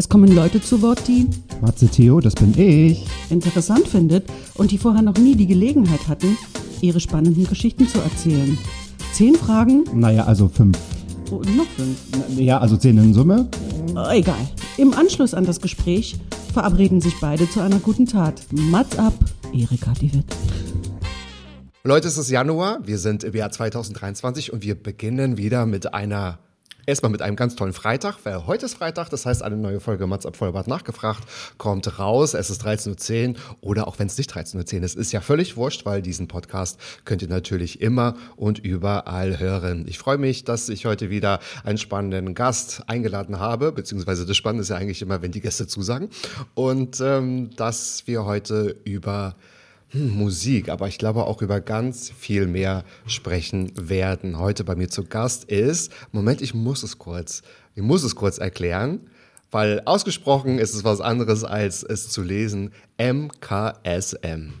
Es kommen Leute zu Wort, die Matze Theo, das bin ich. interessant findet und die vorher noch nie die Gelegenheit hatten, ihre spannenden Geschichten zu erzählen. Zehn Fragen, Naja, also fünf. oh, noch fünf. Ja, also zehn in Summe. Oh, egal. Im Anschluss an das Gespräch verabreden sich beide zu einer guten Tat. Mats ab, Erika die Witt. Leute, es ist Januar, wir sind im Jahr 2023 und wir beginnen wieder mit einer, erstmal mit einem ganz tollen Freitag, weil heute ist Freitag, das heißt eine neue Folge Mats ab Vollbart nachgefragt, kommt raus, es ist 13.10 Uhr oder auch wenn es nicht 13.10 Uhr ist, ist ja völlig wurscht, weil diesen Podcast könnt ihr natürlich immer und überall hören. Ich freue mich, dass ich heute wieder einen spannenden Gast eingeladen habe, beziehungsweise das Spannende ist ja eigentlich immer, wenn die Gäste zusagen und ähm, dass wir heute über Musik, aber ich glaube auch über ganz viel mehr sprechen werden. Heute bei mir zu Gast ist, Moment, ich muss es kurz, ich muss es kurz erklären, weil ausgesprochen ist es was anderes als es zu lesen, MKSM.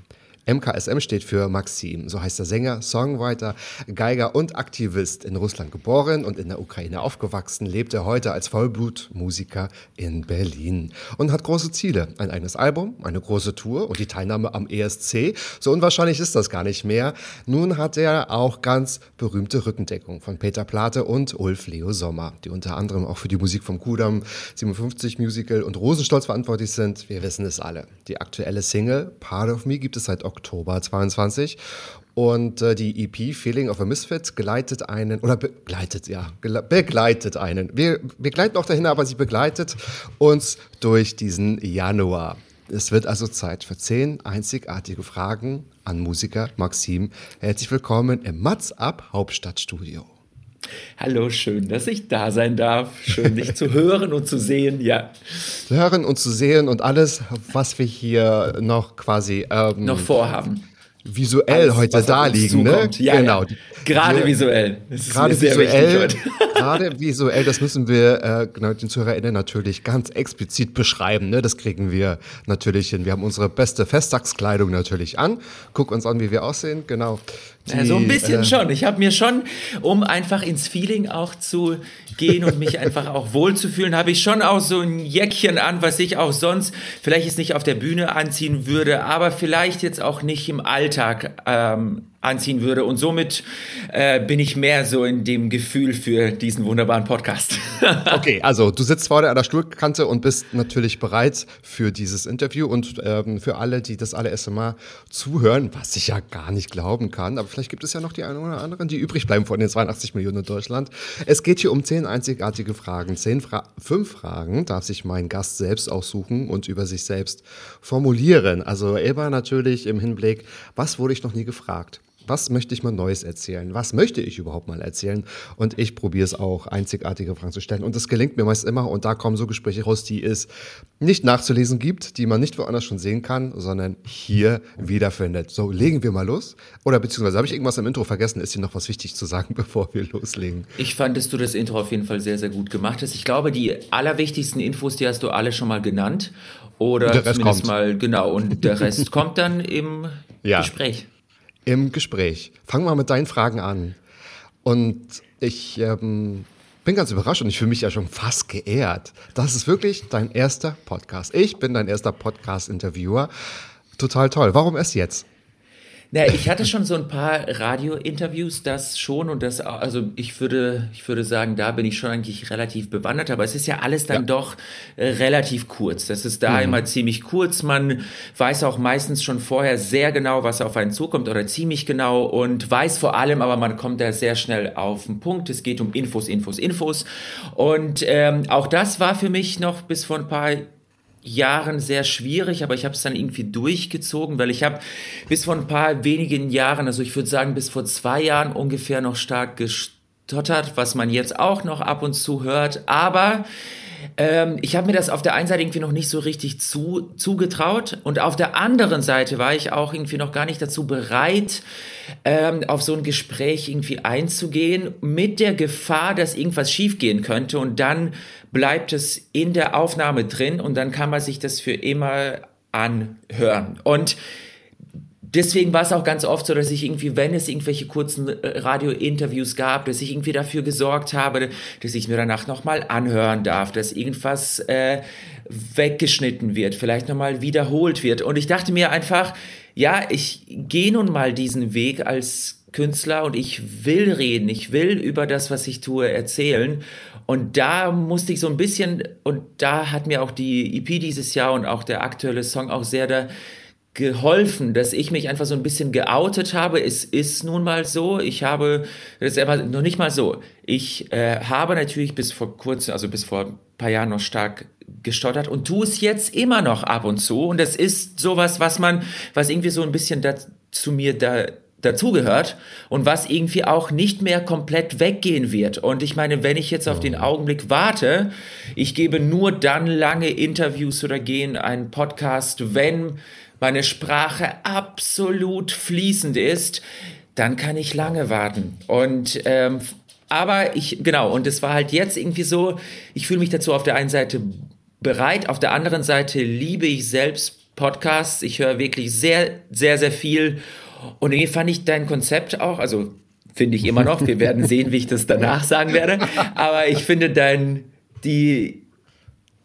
MKSM steht für Maxim, so heißt der Sänger, Songwriter, Geiger und Aktivist in Russland geboren und in der Ukraine aufgewachsen, lebt er heute als Vollblutmusiker in Berlin und hat große Ziele. Ein eigenes Album, eine große Tour und die Teilnahme am ESC. So unwahrscheinlich ist das gar nicht mehr. Nun hat er auch ganz berühmte Rückendeckung von Peter Plate und Ulf Leo Sommer, die unter anderem auch für die Musik vom Kudam 57 Musical und Rosenstolz verantwortlich sind. Wir wissen es alle. Die aktuelle Single Part of Me gibt es seit Oktober 22 und äh, die EP Feeling of a Misfit geleitet einen, oder begleitet, ja, begleitet einen. Wir, wir gleiten auch dahin, aber sie begleitet uns durch diesen Januar. Es wird also Zeit für zehn einzigartige Fragen an Musiker Maxim. Herzlich willkommen im Mats Up Hauptstadtstudio. Hallo, schön, dass ich da sein darf. Schön, dich zu hören und zu sehen. Ja, Zu hören und zu sehen und alles, was wir hier noch quasi ähm, noch vorhaben. visuell Alles, heute da liegen. Ne? Ja, genau. ja. Gerade Wir- visuell. Das ist Gerade visuell, gerade visuell, das müssen wir äh, genau, den ZuhörerInnen natürlich ganz explizit beschreiben. Ne? Das kriegen wir natürlich hin. Wir haben unsere beste Festtagskleidung natürlich an. Guck uns an, wie wir aussehen. Genau. Ja, so ein Die, bisschen äh, schon. Ich habe mir schon, um einfach ins Feeling auch zu gehen und mich einfach auch wohlzufühlen, habe ich schon auch so ein Jäckchen an, was ich auch sonst vielleicht jetzt nicht auf der Bühne anziehen würde, aber vielleicht jetzt auch nicht im Alltag ähm, anziehen würde. Und somit äh, bin ich mehr so in dem Gefühl für diesen wunderbaren Podcast. Okay, also du sitzt vorne an der Stuhlkante und bist natürlich bereit für dieses Interview und ähm, für alle, die das allererste Mal zuhören, was ich ja gar nicht glauben kann, aber vielleicht gibt es ja noch die einen oder anderen, die übrig bleiben von den 82 Millionen in Deutschland. Es geht hier um zehn einzigartige Fragen. Zehn Fra fünf Fragen darf sich mein Gast selbst aussuchen und über sich selbst formulieren. Also immer natürlich im Hinblick, was wurde ich noch nie gefragt? Was möchte ich mal Neues erzählen? Was möchte ich überhaupt mal erzählen? Und ich probiere es auch, einzigartige Fragen zu stellen. Und das gelingt mir meist immer. Und da kommen so Gespräche raus, die es nicht nachzulesen gibt, die man nicht woanders schon sehen kann, sondern hier wiederfindet. So, legen wir mal los. Oder beziehungsweise habe ich irgendwas im Intro vergessen? Ist hier noch was wichtig zu sagen, bevor wir loslegen? Ich fand, dass du das Intro auf jeden Fall sehr, sehr gut gemacht hast. Ich glaube, die allerwichtigsten Infos, die hast du alle schon mal genannt. Oder Und der Rest zumindest kommt. mal, genau. Und der Rest kommt dann im Ja. Gespräch. Im Gespräch. Fang mal mit deinen Fragen an. Und ich ähm, bin ganz überrascht und ich fühle mich ja schon fast geehrt. Das ist wirklich dein erster Podcast. Ich bin dein erster Podcast-Interviewer. Total toll. Warum erst jetzt? Na, ich hatte schon so ein paar Radio-Interviews, das schon und das, also ich würde, ich würde sagen, da bin ich schon eigentlich relativ bewandert, aber es ist ja alles dann Ja. doch äh, relativ kurz. Das ist da immer ziemlich kurz. Man weiß auch meistens schon vorher sehr genau, was auf einen zukommt oder ziemlich genau und weiß vor allem, aber man kommt da sehr schnell auf den Punkt. Es geht um Infos, Infos, Infos. Und ähm, auch das war für mich noch bis vor ein paar Jahren sehr schwierig, aber ich habe es dann irgendwie durchgezogen, weil ich habe bis vor ein paar wenigen Jahren, also ich würde sagen bis vor zwei Jahren ungefähr noch stark gestottert, was man jetzt auch noch ab und zu hört, aber ähm, ich habe mir das auf der einen Seite irgendwie noch nicht so richtig zu, zugetraut und auf der anderen Seite war ich auch irgendwie noch gar nicht dazu bereit, ähm, auf so ein Gespräch irgendwie einzugehen, mit der Gefahr, dass irgendwas schiefgehen könnte und dann bleibt es in der Aufnahme drin und dann kann man sich das für immer anhören. Und deswegen war es auch ganz oft so, dass ich irgendwie, wenn es irgendwelche kurzen äh, Radio-Interviews gab, dass ich irgendwie dafür gesorgt habe, dass ich mir danach nochmal anhören darf, dass irgendwas äh, weggeschnitten wird, vielleicht nochmal wiederholt wird. Und ich dachte mir einfach, ja, ich gehe nun mal diesen Weg als Künstler und ich will reden, ich will über das, was ich tue, erzählen. Und da musste ich so ein bisschen, und da hat mir auch die EP dieses Jahr und auch der aktuelle Song auch sehr da geholfen, dass ich mich einfach so ein bisschen geoutet habe. Es ist nun mal so. Ich habe, das ist aber noch nicht mal so. Ich äh, habe natürlich bis vor kurzem, also bis vor ein paar Jahren noch stark gestottert und tue es jetzt immer noch ab und zu. Und das ist sowas, was man, was irgendwie so ein bisschen da, zu mir da dazugehört und was irgendwie auch nicht mehr komplett weggehen wird. Und ich meine, wenn ich jetzt auf den Augenblick warte, ich gebe nur dann lange Interviews oder gehen einen Podcast, wenn meine Sprache absolut fließend ist, dann kann ich lange warten. Und ähm, aber ich, genau, und es war halt jetzt irgendwie so, ich fühle mich dazu auf der einen Seite bereit, auf der anderen Seite liebe ich selbst Podcasts. Ich höre wirklich sehr, sehr, sehr viel. Und irgendwie fand ich dein Konzept auch, also finde ich immer noch, wir werden sehen, wie ich das danach sagen werde. Aber ich finde dein, die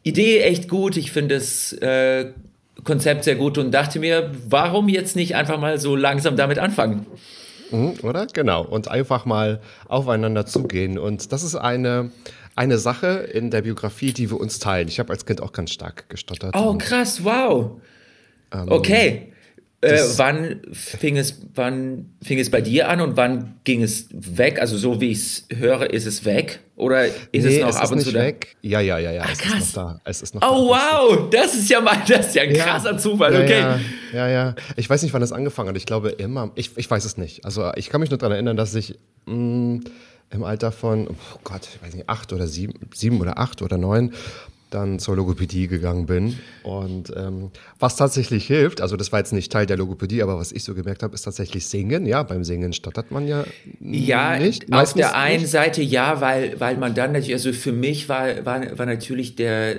Idee echt gut. Ich finde es äh, Konzept sehr gut und dachte mir, warum jetzt nicht einfach mal so langsam damit anfangen? Mhm, oder? Genau. Und einfach mal aufeinander zugehen. Und das ist eine, eine Sache in der Biografie, die wir uns teilen. Ich habe als Kind auch ganz stark gestottert. Oh, krass, wow. Ähm, okay. Äh, wann fing es, wann fing es bei dir an und wann ging es weg? Also so wie ich es höre, ist es weg oder ist nee, es noch es ab und zu weg? Ja, ja, ja, ja. Ah, es krass. ist noch da. Es ist noch oh da. wow, das ist ja mal, das ist ja ein krasser ja, Zufall. Okay. Ja, ja, ja, Ich weiß nicht, wann das angefangen hat. Ich glaube immer. Ich, ich weiß es nicht. Also ich kann mich nur daran erinnern, dass ich mh, mm, im Alter von, oh Gott, ich weiß nicht, acht oder sieben, sieben oder acht oder neun dann zur Logopädie gegangen bin. Und ähm, was tatsächlich hilft, also das war jetzt nicht Teil der Logopädie, aber was ich so gemerkt habe, ist tatsächlich Singen. Ja, beim Singen stottert man ja ja, nicht. Ja, auf der einen Seite ja, weil, weil man dann natürlich, also für mich war, war, war natürlich der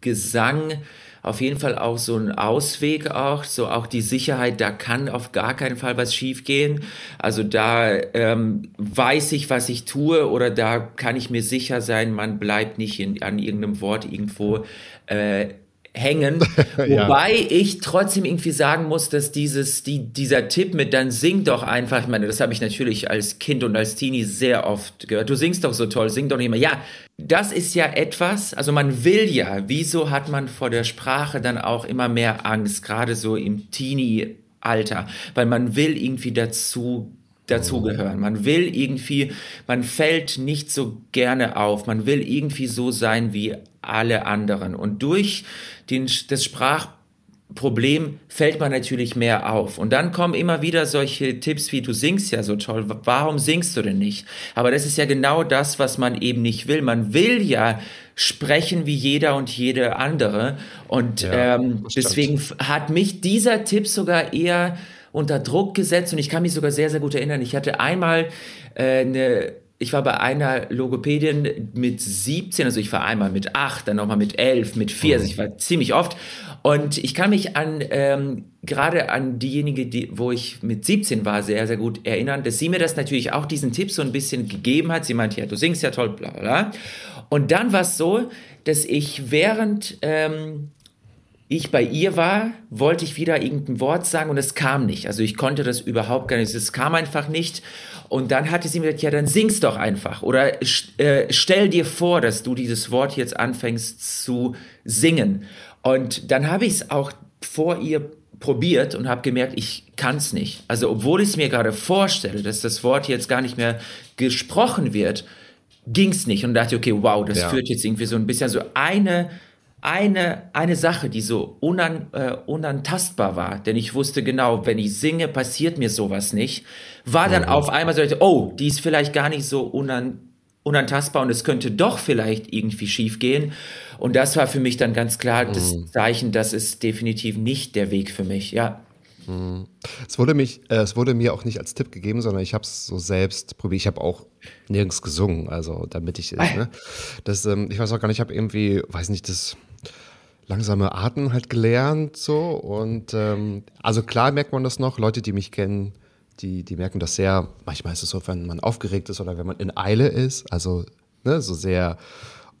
Gesang auf jeden Fall auch so ein Ausweg auch, so auch die Sicherheit, da kann auf gar keinen Fall was schiefgehen. Also da ähm, weiß ich, was ich tue oder da kann ich mir sicher sein, man bleibt nicht in, an irgendeinem Wort irgendwo äh, hängen. ja. Wobei ich trotzdem irgendwie sagen muss, dass dieses, die, dieser Tipp mit dann sing doch einfach, ich meine, das habe ich natürlich als Kind und als Teenie sehr oft gehört. Du singst doch so toll, sing doch nicht mehr. Ja, das ist ja etwas, also man will ja, wieso hat man vor der Sprache dann auch immer mehr Angst, gerade so im Teenie-Alter, weil man will irgendwie dazu dazugehören. Man will irgendwie, man fällt nicht so gerne auf, man will irgendwie so sein wie alle anderen. Und durch den, das Sprachproblem fällt man natürlich mehr auf. Und dann kommen immer wieder solche Tipps wie, du singst ja so toll, warum singst du denn nicht? Aber das ist ja genau das, was man eben nicht will. Man will ja sprechen wie jeder und jede andere. Und ja, ähm, deswegen hat mich dieser Tipp sogar eher unter Druck gesetzt und ich kann mich sogar sehr, sehr gut erinnern. Ich hatte einmal äh, eine ich war bei einer Logopädin mit 17, also ich war einmal mit 8, dann nochmal mit 11, mit 4, also ich war ziemlich oft. Und ich kann mich an, ähm, gerade an diejenige, die, wo ich mit 17 war, sehr, sehr gut erinnern, dass sie mir das natürlich auch diesen Tipp so ein bisschen gegeben hat. Sie meinte, ja, du singst ja toll, bla, bla. Und dann war es so, dass ich während ähm, ich bei ihr war, wollte ich wieder irgendein Wort sagen und es kam nicht. Also ich konnte das überhaupt gar nicht. Es kam einfach nicht. Und dann hatte sie mir gesagt, ja, dann sing's doch einfach. Oder äh, stell dir vor, dass du dieses Wort jetzt anfängst zu singen. Und dann habe ich es auch vor ihr probiert und habe gemerkt, ich kann es nicht. Also obwohl ich es mir gerade vorstelle, dass das Wort jetzt gar nicht mehr gesprochen wird, ging es nicht. Und dachte, okay, wow, das ja. führt jetzt irgendwie so ein bisschen so eine eine, eine Sache, die so unan, äh, unantastbar war, denn ich wusste genau, wenn ich singe, passiert mir sowas nicht, war dann mhm. auf einmal so, oh, die ist vielleicht gar nicht so unan, unantastbar und es könnte doch vielleicht irgendwie schief gehen. Und das war für mich dann ganz klar das Mhm. Zeichen, das ist definitiv nicht der Weg für mich, ja. Es wurde, mich, äh, es wurde mir auch nicht als Tipp gegeben, sondern ich habe es so selbst probiert. Ich habe auch nirgends gesungen, also damit ich ne? das, ähm, ich weiß auch gar nicht, ich habe irgendwie, weiß nicht, das langsame Atmen halt gelernt so und ähm, also klar merkt man das noch. Leute, die mich kennen, die, die merken das sehr. Manchmal ist es so, wenn man aufgeregt ist oder wenn man in Eile ist, also ne, so sehr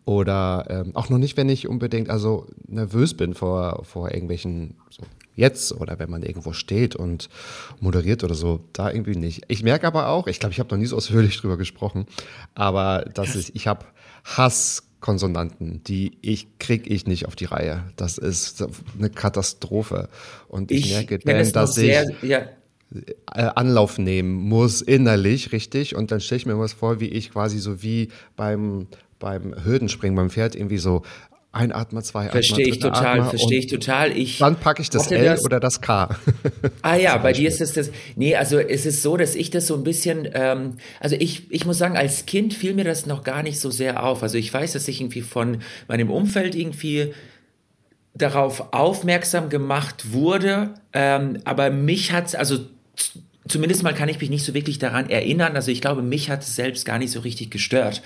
oder ähm, auch noch nicht, wenn ich unbedingt also nervös bin vor, vor irgendwelchen, so jetzt oder wenn man irgendwo steht und moderiert oder so, da irgendwie nicht. Ich merke aber auch, ich glaube, ich habe noch nie so ausführlich drüber gesprochen, aber dass ich, ich habe Hasskonsonanten, die ich krieg ich nicht auf die Reihe. Das ist eine Katastrophe. Und ich, merke kenn dann, dass ich sehr, ja, äh, Anlauf nehmen muss, innerlich, richtig. Und dann stelle ich mir was vor, wie ich quasi so wie beim, beim Hürdenspringen beim Pferd irgendwie so einatme, zwei verstehe ich total, verstehe ich total. Ich Dann packe ich das L das- oder das K. Ah ja, bei dir ist es das. Nee, also es ist so, dass ich das so ein bisschen, ähm, also ich, ich muss sagen, als Kind fiel mir das noch gar nicht so sehr auf. Also ich weiß, dass ich irgendwie von meinem Umfeld irgendwie darauf aufmerksam gemacht wurde, ähm, aber mich hat's also z- Zumindest mal kann ich mich nicht so wirklich daran erinnern. Also ich glaube, mich hat es selbst gar nicht so richtig gestört.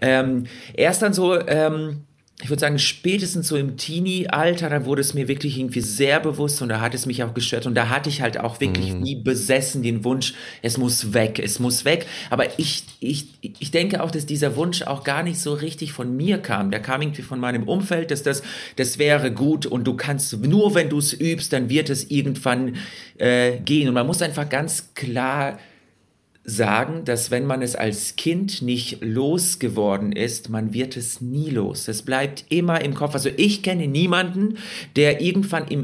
Ähm, erst dann so, ähm, ich würde sagen, spätestens so im Teenie-Alter, da wurde es mir wirklich irgendwie sehr bewusst und da hat es mich auch gestört und da hatte ich halt auch wirklich Mhm. wie besessen den Wunsch, es muss weg, es muss weg. Aber ich, ich, ich denke auch, dass dieser Wunsch auch gar nicht so richtig von mir kam. Der kam irgendwie von meinem Umfeld, dass das, das wäre gut und du kannst, nur wenn du es übst, dann wird es irgendwann äh, gehen. Und man muss einfach ganz klar sagen, dass wenn man es als Kind nicht losgeworden ist, man wird es nie los. Es bleibt immer im Kopf. Also ich kenne niemanden, der irgendwann im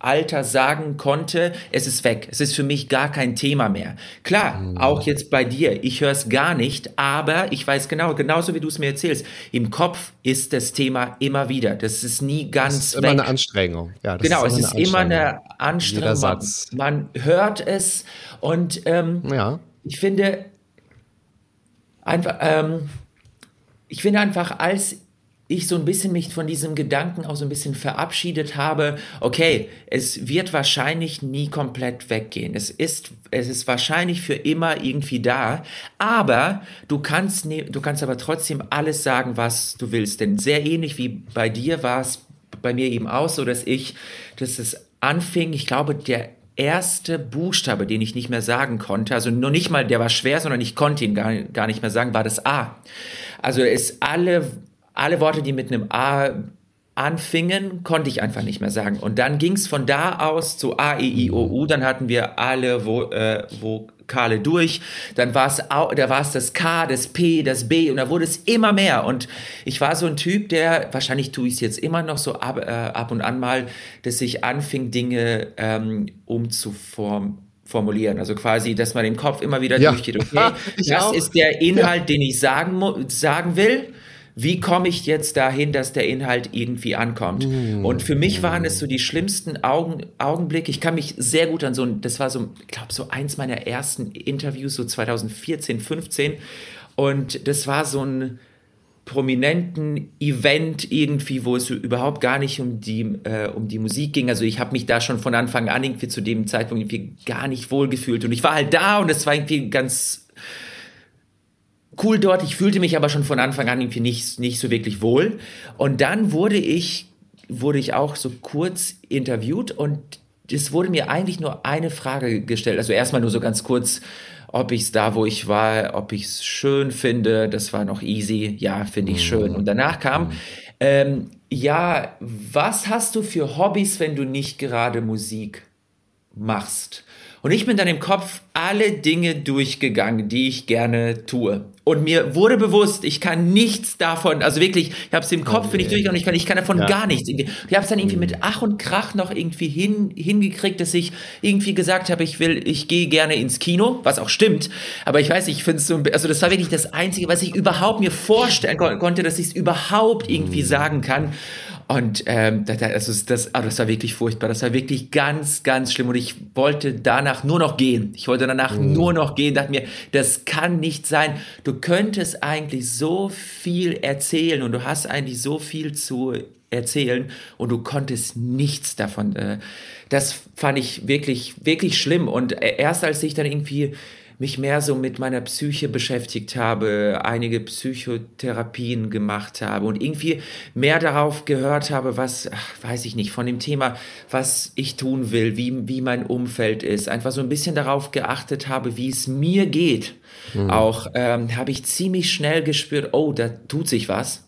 Erwachsenenalter sagen konnte, es ist weg. Es ist für mich gar kein Thema mehr. Klar, auch jetzt bei dir. Ich höre es gar nicht, aber ich weiß genau, genauso wie du es mir erzählst, im Kopf ist das Thema immer wieder. Das ist nie ganz Das ist weg. immer eine Anstrengung. Ja, Genau, es ist immer eine Anstrengung. Man, Satz. man hört es und ähm, Ja. ich finde einfach, ähm, ich finde einfach, als ich so ein bisschen mich von diesem Gedanken auch so ein bisschen verabschiedet habe, okay, es wird wahrscheinlich nie komplett weggehen. Es ist, es ist wahrscheinlich für immer irgendwie da, aber du kannst, ne, du kannst aber trotzdem alles sagen, was du willst. Denn sehr ähnlich wie bei dir war es bei mir eben auch so, dass ich, dass es anfing, ich glaube, der erste Buchstabe, den ich nicht mehr sagen konnte, also nur nicht mal, der war schwer, sondern ich konnte ihn gar, gar nicht mehr sagen, war das A. Also es alle, alle Worte, die mit einem A anfingen, konnte ich einfach nicht mehr sagen. Und dann ging es von da aus zu A, E, I, O, U. Dann hatten wir alle Vo, äh, Vokale durch. Dann war es da das K, das P, das B und da wurde es immer mehr. Und ich war so ein Typ, der, wahrscheinlich tue ich es jetzt immer noch so ab, äh, ab und an mal, dass ich anfing, Dinge ähm, umzuformen formulieren. Also quasi, dass man im Kopf immer wieder Ja. durchgeht, okay, das auch. ist der Inhalt, den ich sagen, sagen will. Wie komme ich jetzt dahin, dass der Inhalt irgendwie ankommt? Und für mich waren es so die schlimmsten Augen, Augenblicke. Ich kann mich sehr gut an so ein, das war so, ich glaube, so eins meiner ersten Interviews, so 2014, 15. Und das war so ein prominenten Event irgendwie, wo es überhaupt gar nicht um die, äh, um die Musik ging. Also ich habe mich da schon von Anfang an irgendwie zu dem Zeitpunkt irgendwie gar nicht wohlgefühlt. Und ich war halt da und es war irgendwie ganz cool dort. Ich fühlte mich aber schon von Anfang an irgendwie nicht, nicht so wirklich wohl. Und dann wurde ich, wurde ich auch so kurz interviewt und es wurde mir eigentlich nur eine Frage gestellt. Also erstmal nur so ganz kurz, ob ich es da, wo ich war, ob ich es schön finde. Das war noch easy. Ja, finde ich schön. Und danach kam, ähm, ja, was hast du für Hobbys, wenn du nicht gerade Musik machst? Und ich bin dann im Kopf alle Dinge durchgegangen, die ich gerne tue. Und mir wurde bewusst, ich kann nichts davon, also wirklich, ich habe es im Kopf, bin ich durchgegangen, ich kann, ich kann davon Ja. gar nichts. Ich habe es dann irgendwie mit Ach und Krach noch irgendwie hin, hingekriegt, dass ich irgendwie gesagt habe, ich will, ich gehe gerne ins Kino, was auch stimmt. Aber ich weiß, ich finde es so, also das war wirklich das Einzige, was ich überhaupt mir vorstellen kon konnte, dass ich es überhaupt irgendwie sagen kann. Und ähm, das, das, das, oh, das war wirklich furchtbar. Das war wirklich ganz, ganz schlimm. Und ich wollte danach nur noch gehen. Ich wollte danach mhm. nur noch gehen. Dachte mir, das kann nicht sein. Du könntest eigentlich so viel erzählen und du hast eigentlich so viel zu erzählen und du konntest nichts davon. Äh, das fand ich wirklich, wirklich schlimm. Und äh, erst als ich dann irgendwie mich mehr so mit meiner Psyche beschäftigt habe, einige Psychotherapien gemacht habe und irgendwie mehr darauf gehört habe, was, ach, weiß ich nicht, von dem Thema, was ich tun will, wie, wie mein Umfeld ist, einfach so ein bisschen darauf geachtet habe, wie es mir geht. Mhm. Auch ähm, habe ich ziemlich schnell gespürt, oh, da tut sich was.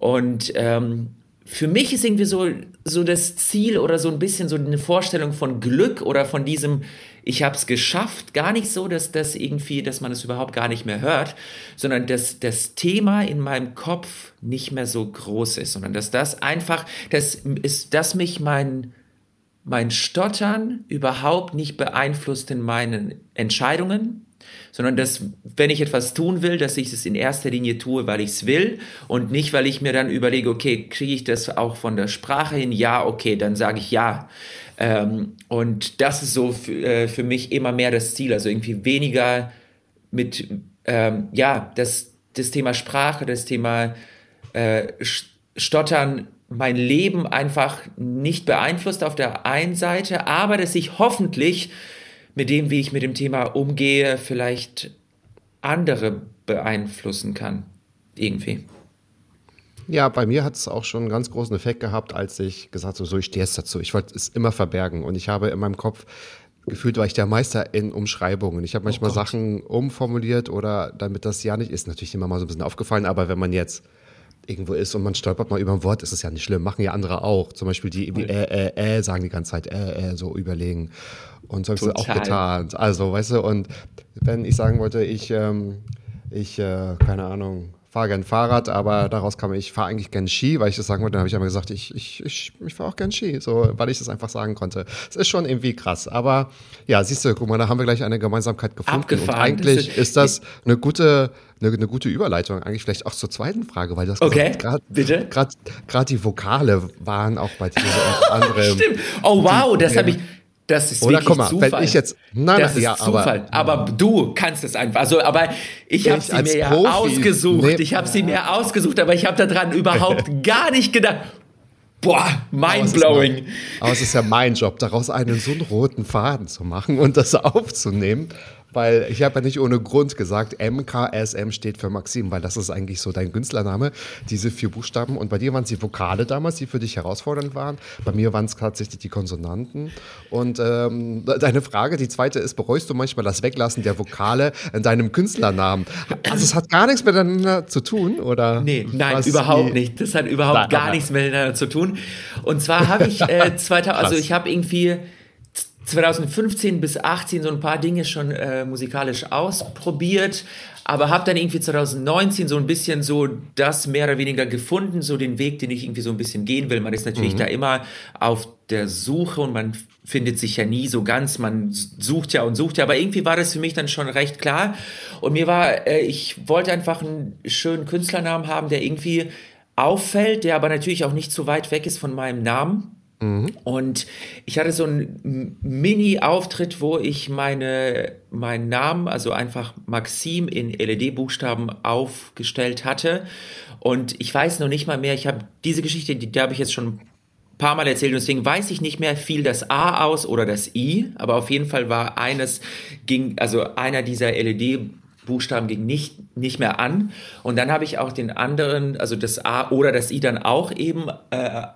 Und ähm, für mich ist irgendwie so, so das Ziel oder so ein bisschen so eine Vorstellung von Glück oder von diesem, ich habe es geschafft, gar nicht so, dass das irgendwie, dass man es überhaupt gar nicht mehr hört, sondern dass das Thema in meinem Kopf nicht mehr so groß ist, sondern dass das einfach, das ist, dass mich mein, mein Stottern überhaupt nicht beeinflusst in meinen Entscheidungen, sondern dass, wenn ich etwas tun will, dass ich es in erster Linie tue, weil ich es will und nicht, weil ich mir dann überlege, okay, kriege ich das auch von der Sprache hin? Ja, okay, dann sage ich ja. Ähm, und das ist so für, äh, für mich immer mehr das Ziel, also irgendwie weniger mit, ähm, ja, das, das Thema Sprache, das Thema äh, Stottern mein Leben einfach nicht beeinflusst auf der einen Seite, aber dass ich hoffentlich mit dem, wie ich mit dem Thema umgehe, vielleicht andere beeinflussen kann. Irgendwie. Ja, bei mir hat es auch schon einen ganz großen Effekt gehabt, als ich gesagt habe, so ich stehe jetzt dazu. Ich wollte es immer verbergen und ich habe in meinem Kopf gefühlt war ich der Meister in Umschreibungen. Ich habe oh manchmal oh Sachen umformuliert oder damit das ja nicht ist, natürlich immer mal so ein bisschen aufgefallen, aber wenn man jetzt irgendwo ist und man stolpert mal über ein Wort, ist es ja nicht schlimm. Machen ja andere auch. Zum Beispiel die, die äh, äh, äh, sagen die ganze Zeit äh, äh, so überlegen. Und so habe ich es auch getan. Also, weißt du, und wenn ich sagen wollte, ich, ähm, ich, äh, keine Ahnung, fahre gern Fahrrad, aber daraus kam ich fahre eigentlich gern Ski, weil ich das sagen wollte. Dann habe ich aber gesagt, ich, ich, ich, ich fahre auch gern Ski, so, weil ich das einfach sagen konnte. Es ist schon irgendwie krass. Aber ja, siehst du, guck mal, da haben wir gleich eine Gemeinsamkeit gefunden. Abgefahren. Und eigentlich ist das eine gute, eine, eine gute Überleitung, eigentlich vielleicht auch zur zweiten Frage, weil das okay. Gerade die Vokale waren auch bei dir so unter anderem. Stimmt. Oh wow, das habe ich das ist Oder wirklich mal, Zufall. wenn ich jetzt, nein, das nein, ja, ist Zufall. Aber, aber, du kannst es einfach. Also, aber ich habe sie mir ja ausgesucht. Nee. Ich habe sie mir ausgesucht, aber ich habe daran überhaupt gar nicht gedacht. Boah, mindblowing. Aber es ist ja mein Job, daraus einen so einen roten Faden zu machen und das aufzunehmen. Weil ich habe ja nicht ohne Grund gesagt, MKSM steht für Maxim, weil das ist eigentlich so dein Künstlername, diese vier Buchstaben. Und bei dir waren es die Vokale damals, die für dich herausfordernd waren. Bei mir waren es tatsächlich die Konsonanten. Und ähm, deine Frage, die zweite ist, bereust du manchmal das Weglassen der Vokale in deinem Künstlernamen? Also es hat gar nichts miteinander zu tun, oder? Nee, nein, überhaupt die? nicht. Das hat überhaupt nein, gar nichts miteinander zu tun. Und zwar habe ich äh, 2000, also ich habe irgendwie 2015 bis 18 so ein paar Dinge schon äh, musikalisch ausprobiert, aber habe dann irgendwie 2019 so ein bisschen so das mehr oder weniger gefunden, so den Weg, den ich irgendwie so ein bisschen gehen will. Man ist natürlich mhm. da immer auf der Suche und man findet sich ja nie so ganz, man sucht ja und sucht ja, aber irgendwie war das für mich dann schon recht klar und mir war, äh, ich wollte einfach einen schönen Künstlernamen haben, der irgendwie auffällt, der aber natürlich auch nicht so weit weg ist von meinem Namen Mhm. Und ich hatte so einen Mini-Auftritt, wo ich meine, meinen Namen, also einfach Maxim in LED-Buchstaben aufgestellt hatte. Und ich weiß noch nicht mal mehr, ich habe diese Geschichte, die, die habe ich jetzt schon ein paar Mal erzählt, und deswegen weiß ich nicht mehr viel das A aus oder das I, aber auf jeden Fall war eines, ging, also einer dieser LED Buchstaben ging nicht, nicht mehr an. Und dann habe ich auch den anderen, also das A oder das I dann auch eben äh,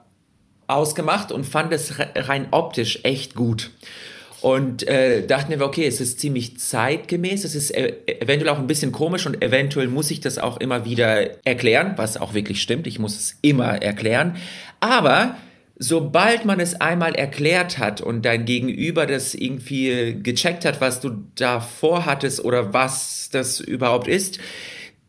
ausgemacht und fand es rein optisch echt gut. Und äh, dachten wir, okay, es ist ziemlich zeitgemäß, es ist äh, eventuell auch ein bisschen komisch und eventuell muss ich das auch immer wieder erklären, was auch wirklich stimmt, ich muss es immer erklären. Aber sobald man es einmal erklärt hat und dein Gegenüber das irgendwie gecheckt hat, was du da vorhattest oder was das überhaupt ist,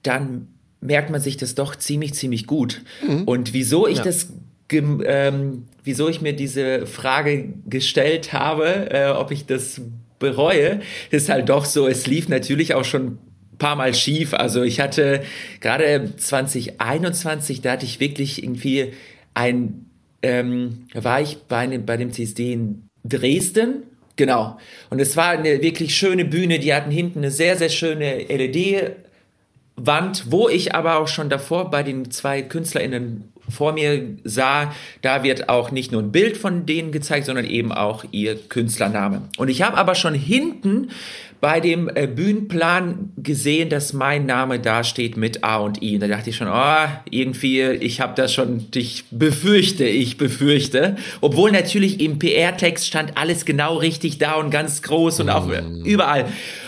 dann merkt man sich das doch ziemlich, ziemlich gut. Mhm. Und wieso ich ja. das ähm, wieso ich mir diese Frage gestellt habe, äh, ob ich das bereue, ist halt doch so, es lief natürlich auch schon ein paar Mal schief. Also ich hatte gerade 2021, da hatte ich wirklich irgendwie ein, ähm, war ich bei, einem, bei dem CSD in Dresden. Genau. Und es war eine wirklich schöne Bühne. Die hatten hinten eine sehr, sehr schöne LED-Wand, wo ich aber auch schon davor bei den zwei KünstlerInnen vor mir sah, da wird auch nicht nur ein Bild von denen gezeigt, sondern eben auch ihr Künstlername. Und ich habe aber schon hinten bei dem äh, Bühnenplan gesehen, dass mein Name da steht mit A und I. Und da dachte ich schon, oh, irgendwie, ich habe das schon, ich befürchte, ich befürchte. Obwohl natürlich im PR-Text stand alles genau richtig da und ganz groß und auch mm. überall.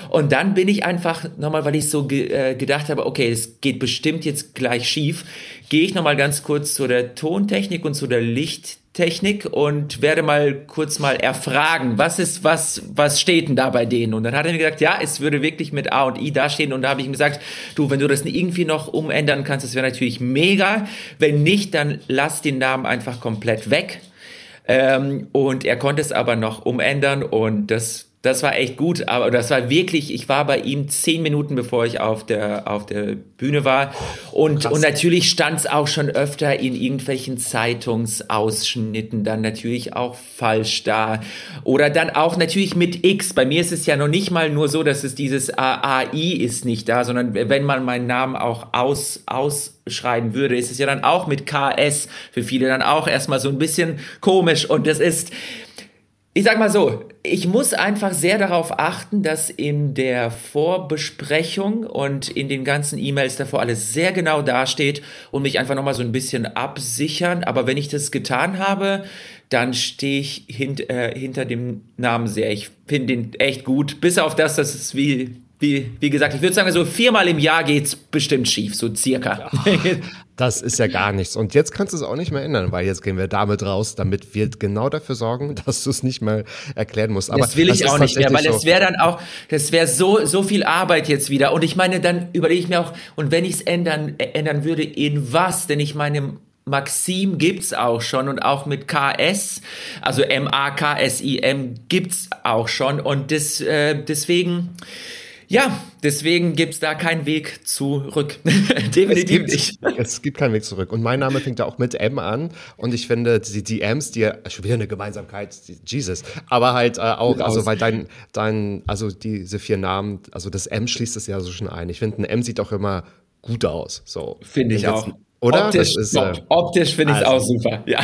Und dann bin ich einfach nochmal, weil ich so ge äh, gedacht habe, okay, es geht bestimmt jetzt gleich schief, gehe ich nochmal ganz kurz zu der Tontechnik und zu der Lichttechnik und werde mal kurz mal erfragen, was ist, was, was steht denn da bei denen? Und dann hat er mir gesagt, ja, es würde wirklich mit A und I dastehen. Und da habe ich ihm gesagt, du, wenn du das irgendwie noch umändern kannst, das wäre natürlich mega. Wenn nicht, dann lass den Namen einfach komplett weg. Ähm, und er konnte es aber noch umändern und das das war echt gut, aber das war wirklich, ich war bei ihm zehn Minuten, bevor ich auf der, auf der Bühne war. Und, und natürlich stand es auch schon öfter in irgendwelchen Zeitungsausschnitten dann natürlich auch falsch da. Oder dann auch natürlich mit X. Bei mir ist es ja noch nicht mal nur so, dass es dieses AI ist nicht da, sondern wenn man meinen Namen auch aus, ausschreiben würde, ist es ja dann auch mit KS für viele dann auch erstmal so ein bisschen komisch. Und das ist, ich sag mal so, ich muss einfach sehr darauf achten, dass in der Vorbesprechung und in den ganzen E-Mails davor alles sehr genau dasteht und mich einfach nochmal so ein bisschen absichern. Aber wenn ich das getan habe, dann stehe ich hint, äh, hinter dem Namen sehr. Ich finde ihn echt gut. Bis auf das, dass es wie wie, wie gesagt, ich würde sagen, so viermal im Jahr geht's bestimmt schief, so circa. das ist ja gar nichts. Und jetzt kannst du es auch nicht mehr ändern, weil jetzt gehen wir damit raus, damit wir genau dafür sorgen, dass du es nicht mehr erklären musst. Aber das will ich auch nicht mehr, weil so es wäre dann auch, das wäre so, so viel Arbeit jetzt wieder. Und ich meine, dann überlege ich mir auch, und wenn ich es ändern, ändern würde, in was? Denn ich meine, Maxim gibt's auch schon und auch mit KS, also M-A-K-S-I-M gibt's auch schon. Und das, äh, deswegen, ja, deswegen gibt's da keinen Weg zurück. Definitiv es gibt, nicht. Es gibt keinen Weg zurück. Und mein Name fängt da auch mit M an. Und ich finde, die DMs, die schon wieder eine Gemeinsamkeit, Jesus. Aber halt äh, auch, also weil dein, dein, also diese vier Namen, also das M schließt es ja so schon ein. Ich finde, ein M sieht auch immer gut aus. So. Finde ich auch. Oder? Optisch, ist, äh, optisch finde ich es also, auch super. Ja,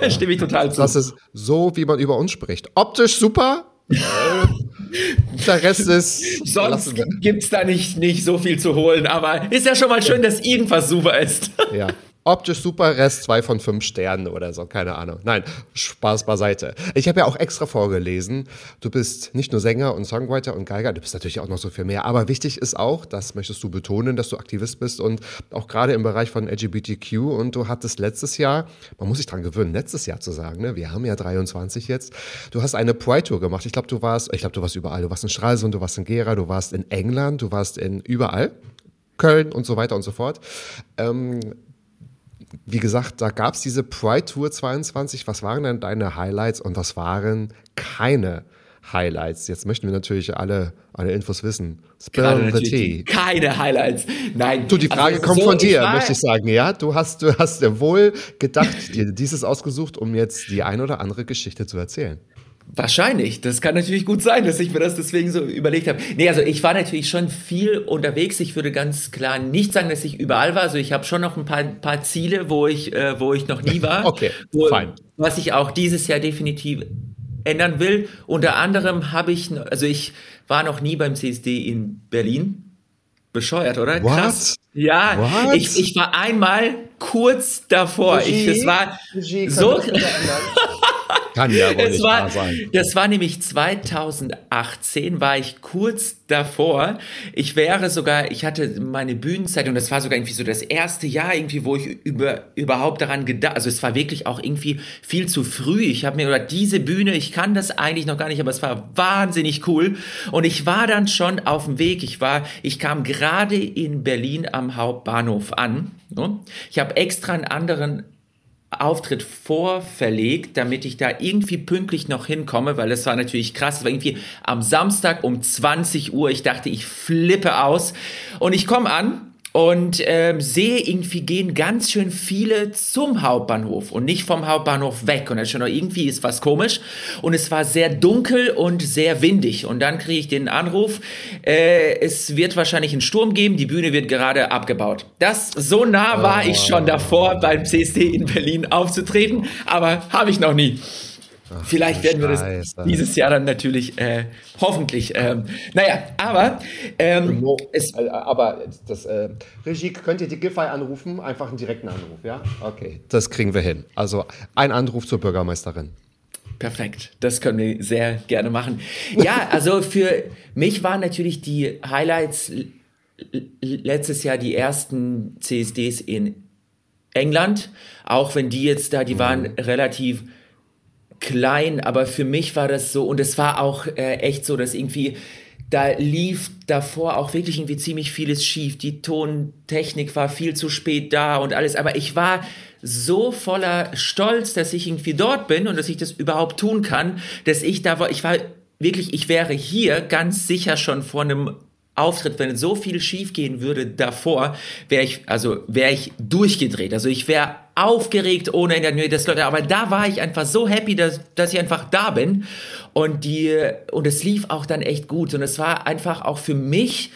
ja. stimme ich total zu. Das ist so, wie man über uns spricht. Optisch super, der Rest ist. Sonst gibt es da nicht, nicht so viel zu holen, aber ist ja schon mal schön, dass irgendwas super ist. Ja. Optisch super, Rest zwei von fünf Sternen oder so, keine Ahnung. Nein, Spaß beiseite. Ich habe ja auch extra vorgelesen, du bist nicht nur Sänger und Songwriter und Geiger, du bist natürlich auch noch so viel mehr. Aber wichtig ist auch, das möchtest du betonen, dass du Aktivist bist und auch gerade im Bereich von LGBTQ. Und du hattest letztes Jahr, man muss sich dran gewöhnen, letztes Jahr zu sagen, ne? wir haben ja 23 jetzt, du hast eine Pride-Tour gemacht. Ich glaube, du warst, ich glaube, du warst überall. Du warst in Stralsund, du warst in Gera, du warst in England, du warst in überall. Köln und so weiter und so fort. Ähm, wie gesagt, da gab es diese Pride Tour 22. Was waren denn deine Highlights und was waren keine Highlights? Jetzt möchten wir natürlich alle, alle Infos wissen. Spill the tea. Keine Highlights. Nein. Du, die Frage also, kommt so, von dir, ich möchte ich sagen. Ja, du hast, du hast dir wohl gedacht, dir dieses ausgesucht, um jetzt die ein oder andere Geschichte zu erzählen. Wahrscheinlich. Das kann natürlich gut sein, dass ich mir das deswegen so überlegt habe. Nee, also ich war natürlich schon viel unterwegs. Ich würde ganz klar nicht sagen, dass ich überall war. Also ich habe schon noch ein paar, paar Ziele, wo ich, äh, wo ich noch nie war. okay, wo, fein. Was ich auch dieses Jahr definitiv ändern will. Unter anderem habe ich, also ich war noch nie beim CSD in Berlin. Bescheuert, oder? What? Krass. Ja, What? Ich, ich war einmal kurz davor. Ich, das war so. Kann ja wohl nicht war, sein. Das war nämlich 2018, war ich kurz davor. Ich wäre sogar, ich hatte meine Bühnenzeit und das war sogar irgendwie so das erste Jahr irgendwie, wo ich über, überhaupt daran gedacht, also es war wirklich auch irgendwie viel zu früh. Ich habe mir gedacht, diese Bühne, ich kann das eigentlich noch gar nicht, aber es war wahnsinnig cool. Und ich war dann schon auf dem Weg. Ich war, ich kam gerade in Berlin am Hauptbahnhof an. Ich habe extra einen anderen Auftritt vorverlegt, damit ich da irgendwie pünktlich noch hinkomme, weil das war natürlich krass. Es war irgendwie am Samstag um 20 Uhr. Ich dachte, ich flippe aus. Und ich komme an und ähm, sehe irgendwie gehen ganz schön viele zum Hauptbahnhof und nicht vom Hauptbahnhof weg. Und dann schon irgendwie ist was komisch. Und es war sehr dunkel und sehr windig. Und dann kriege ich den Anruf, äh, es wird wahrscheinlich einen Sturm geben, die Bühne wird gerade abgebaut. Das so nah war ich schon davor, beim CSD in Berlin aufzutreten, aber habe ich noch nie. Ach, Vielleicht werden wir das dieses Jahr dann natürlich äh, hoffentlich. Ähm, naja, aber ähm, no, es, äh, aber das äh, Regie könnt ihr die Giffey anrufen, einfach einen direkten Anruf, ja? Okay, das kriegen wir hin. Also ein Anruf zur Bürgermeisterin. Perfekt, das können wir sehr gerne machen. Ja, also für mich waren natürlich die Highlights letztes Jahr die ersten CSDs in England, auch wenn die jetzt da, die mhm. waren relativ klein, aber für mich war das so und es war auch äh, echt so, dass irgendwie da lief davor auch wirklich irgendwie ziemlich vieles schief. Die Tontechnik war viel zu spät da und alles, aber ich war so voller Stolz, dass ich irgendwie dort bin und dass ich das überhaupt tun kann, dass ich da war, ich war wirklich, ich wäre hier ganz sicher schon vor einem Auftritt, wenn so viel schief gehen würde davor, wäre ich, also wäre ich durchgedreht. Also ich wäre aufgeregt ohne Ende das Leute, aber da war ich einfach so happy, dass, dass ich einfach da bin. Und die, und es lief auch dann echt gut. Und es war einfach auch für mich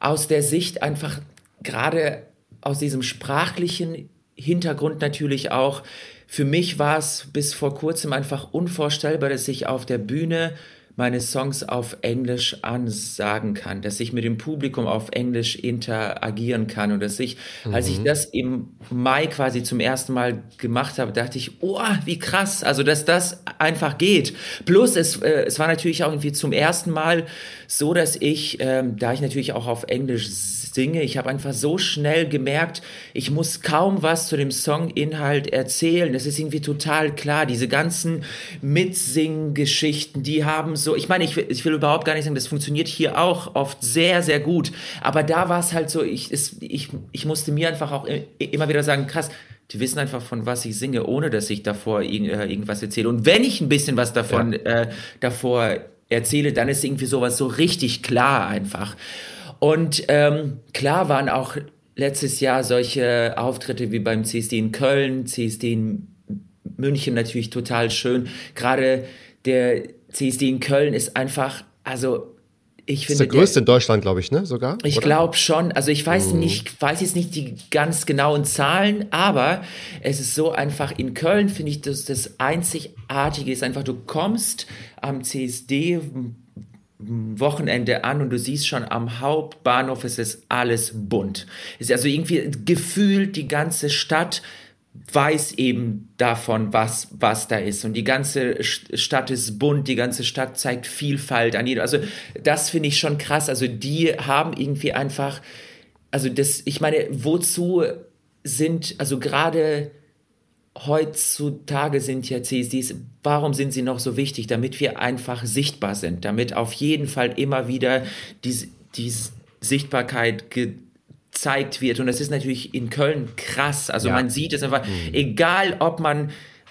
aus der Sicht einfach gerade aus diesem sprachlichen Hintergrund natürlich auch, für mich war es bis vor kurzem einfach unvorstellbar, dass ich auf der Bühne meine Songs auf Englisch ansagen kann, dass ich mit dem Publikum auf Englisch interagieren kann und dass ich, mhm. als ich mhm. das im Mai quasi zum ersten Mal gemacht habe, dachte ich, oh, wie krass, also dass das einfach geht. Plus es, äh, es war natürlich auch irgendwie zum ersten Mal so, dass ich, ähm, da ich natürlich auch auf Englisch singe, ich habe einfach so schnell gemerkt, ich muss kaum was zu dem Songinhalt erzählen. Das ist irgendwie total klar. Diese ganzen Mitsinggeschichten, die haben so, ich meine, ich, ich will überhaupt gar nicht sagen, das funktioniert hier auch oft sehr, sehr gut. Aber da war es halt so, ich, es, ich, ich musste mir einfach auch immer wieder sagen, krass, die wissen einfach, von was ich singe, ohne dass ich davor äh, irgendwas erzähle. Und wenn ich ein bisschen was davon ja. äh, davor erzähle, dann ist irgendwie sowas so richtig klar einfach. Und ähm, klar waren auch letztes Jahr solche Auftritte wie beim CSD in Köln, CSD in München natürlich total schön. Gerade der CSD in Köln ist einfach, also ich finde. Das ist der größte der, in Deutschland, glaube ich, ne? Sogar? Ich glaube schon. Also ich weiß mhm. nicht, weiß jetzt nicht die ganz genauen Zahlen, aber es ist so einfach. In Köln finde ich, dass das Einzigartige ist einfach, du kommst am CSD Wochenende an und du siehst schon am Hauptbahnhof, es ist alles bunt. Ist also irgendwie gefühlt die ganze Stadt weiß eben davon, was, was da ist. Und die ganze Stadt ist bunt, die ganze Stadt zeigt Vielfalt an jedem. Also das finde ich schon krass. Also die haben irgendwie einfach, also das, ich meine, wozu sind, also gerade heutzutage sind ja CSDs, warum sind sie noch so wichtig? Damit wir einfach sichtbar sind, damit auf jeden Fall immer wieder diese, diese Sichtbarkeit gezeigt wird. Und das ist natürlich in Köln krass. Also ja. man sieht es einfach, mhm. egal ob man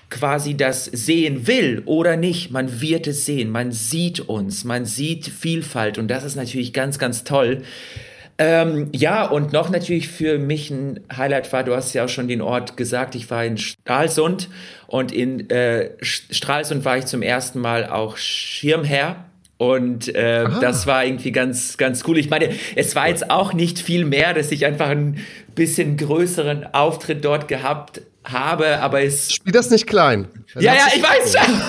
quasi das sehen will oder nicht, man wird es sehen, man sieht uns, man sieht Vielfalt und das ist natürlich ganz, ganz toll. Ähm, ja, und noch natürlich für mich ein Highlight war, du hast ja auch schon den Ort gesagt, ich war in Stralsund und in äh, Stralsund war ich zum ersten Mal auch Schirmherr und äh, das war irgendwie ganz, ganz cool. Ich meine, es war jetzt auch nicht viel mehr, dass ich einfach einen bisschen größeren Auftritt dort gehabt habe, aber es. Spiel das nicht klein. Das ja, ja, ich weiß schon.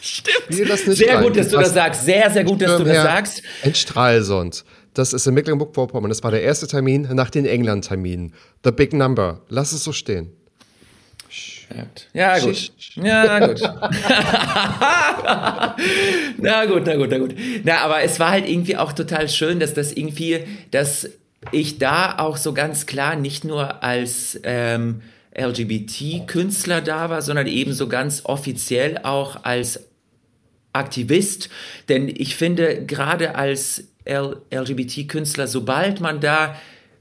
Stimmt. sehr klein. gut, dass du das sagst. Sehr, sehr gut, dass du das sagst. In Stralsund. Das ist in Mecklenburg-Vorpommern. Das war der erste Termin nach den England-Terminen. The Big Number. Lass es so stehen. Ja, gut. Ja, gut. na gut, na gut, na gut. Na, aber es war halt irgendwie auch total schön, dass das irgendwie, dass ich da auch so ganz klar nicht nur als ähm, LGBT-Künstler da war, sondern eben so ganz offiziell auch als Aktivist. Denn ich finde, gerade als LGBT-Künstler, sobald man da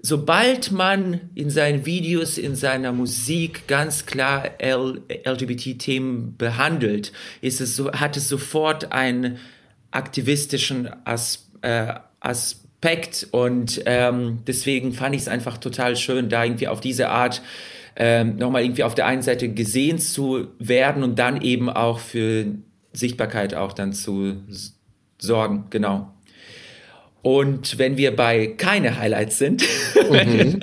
sobald man in seinen Videos, in seiner Musik ganz klar LGBT-Themen behandelt, ist es so, hat es sofort einen aktivistischen As, äh, Aspekt und ähm, deswegen fand ich es einfach total schön, da irgendwie auf diese Art ähm, nochmal irgendwie auf der einen Seite gesehen zu werden und dann eben auch für Sichtbarkeit auch dann zu sorgen, genau. Und wenn wir bei keine Highlights sind. Mhm.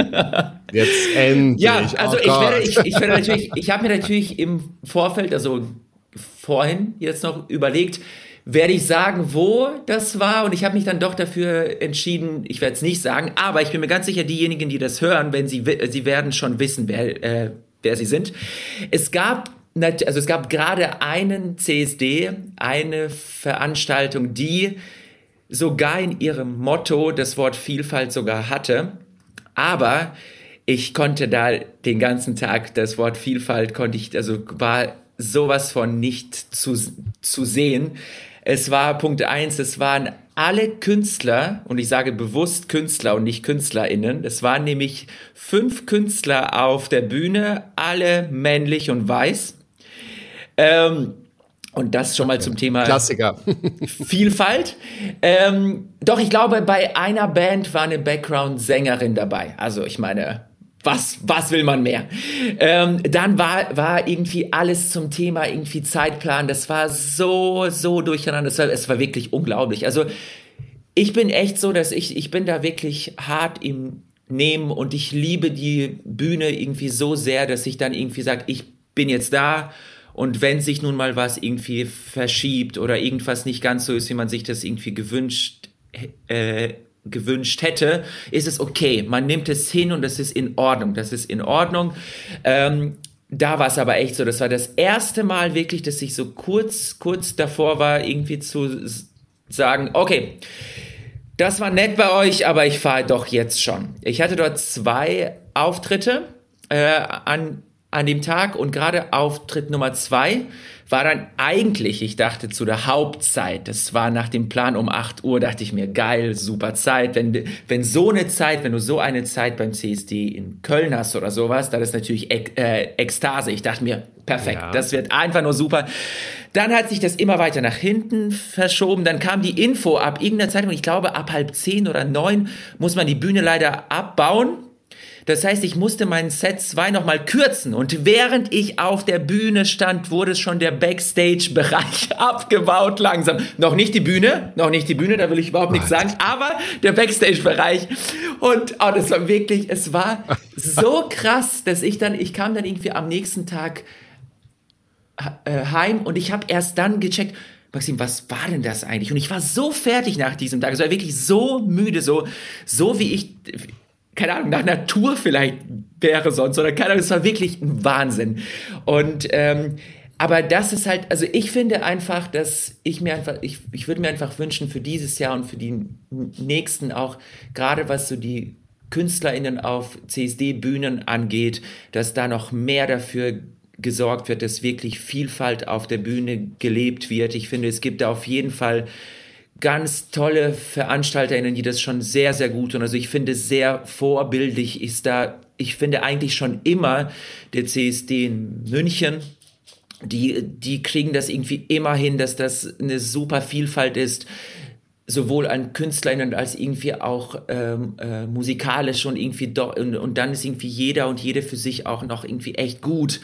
Jetzt endlich. Ja, also oh ich werde, ich, ich werde natürlich, ich habe mir natürlich im Vorfeld, also vorhin jetzt noch überlegt, werde ich sagen, wo das war und ich habe mich dann doch dafür entschieden, ich werde es nicht sagen, aber ich bin mir ganz sicher, diejenigen, die das hören, wenn sie, sie werden schon wissen, wer, äh, wer sie sind. Es gab also es gab gerade einen CSD, eine Veranstaltung, die sogar in ihrem Motto das Wort Vielfalt sogar hatte. Aber ich konnte da den ganzen Tag das Wort Vielfalt konnte ich, also war sowas von nicht zu, zu sehen. Es war Punkt eins, es waren alle Künstler, und ich sage bewusst Künstler und nicht KünstlerInnen. Es waren nämlich fünf Künstler auf der Bühne, alle männlich und weiß. Ähm, und das schon mal zum Thema Klassiker. Vielfalt. Ähm, doch, ich glaube, bei einer Band war eine Background-Sängerin dabei. Also ich meine, was, was will man mehr? Ähm, dann war, war irgendwie alles zum Thema irgendwie Zeitplan. Das war so, so durcheinander. Es war, es war wirklich unglaublich. Also ich bin echt so, dass ich, ich bin da wirklich hart im Nehmen und ich liebe die Bühne irgendwie so sehr, dass ich dann irgendwie sage, ich bin jetzt da und wenn sich nun mal was irgendwie verschiebt oder irgendwas nicht ganz so ist, wie man sich das irgendwie gewünscht, äh, gewünscht hätte, ist es okay. Man nimmt es hin und es ist in Ordnung. Das ist in Ordnung. Ähm, da war es aber echt so. Das war das erste Mal wirklich, dass ich so kurz, kurz davor war, irgendwie zu sagen, okay, das war nett bei euch, aber ich fahre doch jetzt schon. Ich hatte dort zwei Auftritte äh, an, an dem Tag und gerade Auftritt Nummer zwei war dann eigentlich, ich dachte zu der Hauptzeit, das war nach dem Plan um 8 Uhr, dachte ich mir, geil, super Zeit. Wenn, wenn so eine Zeit, wenn du so eine Zeit beim CSD in Köln hast oder sowas, dann ist natürlich Ek äh, Ekstase. Ich dachte mir, perfekt, Ja. das wird einfach nur super. Dann hat sich das immer weiter nach hinten verschoben. Dann kam die Info ab irgendeiner Zeitung, ich glaube ab halb zehn oder neun muss man die Bühne leider abbauen. Das heißt, ich musste meinen Set 2 nochmal kürzen und während ich auf der Bühne stand, wurde schon der Backstage-Bereich abgebaut langsam. Noch nicht die Bühne, noch nicht die Bühne, da will ich überhaupt nichts sagen, aber der Backstage-Bereich. Und oh, das war wirklich, es war so krass, dass ich dann, ich kam dann irgendwie am nächsten Tag äh, heim und ich habe erst dann gecheckt, Maxim, was war denn das eigentlich? Und ich war so fertig nach diesem Tag, es war wirklich so müde, so, so wie ich, keine Ahnung, nach Natur vielleicht wäre sonst, oder keine Ahnung, es war wirklich ein Wahnsinn. Und, ähm, aber das ist halt, also ich finde einfach, dass ich mir einfach, ich, ich würde mir einfach wünschen für dieses Jahr und für die nächsten auch, gerade was so die KünstlerInnen auf CSD-Bühnen angeht, dass da noch mehr dafür gesorgt wird, dass wirklich Vielfalt auf der Bühne gelebt wird. Ich finde, es gibt da auf jeden Fall ganz tolle VeranstalterInnen, die das schon sehr, sehr gut tun. Also ich finde, sehr vorbildlich ist da, ich finde eigentlich schon immer der CSD in München, die, die kriegen das irgendwie immer hin, dass das eine super Vielfalt ist, sowohl an KünstlerInnen als irgendwie auch ähm, äh, musikalisch und irgendwie doch und, und dann ist irgendwie jeder und jede für sich auch noch irgendwie echt gut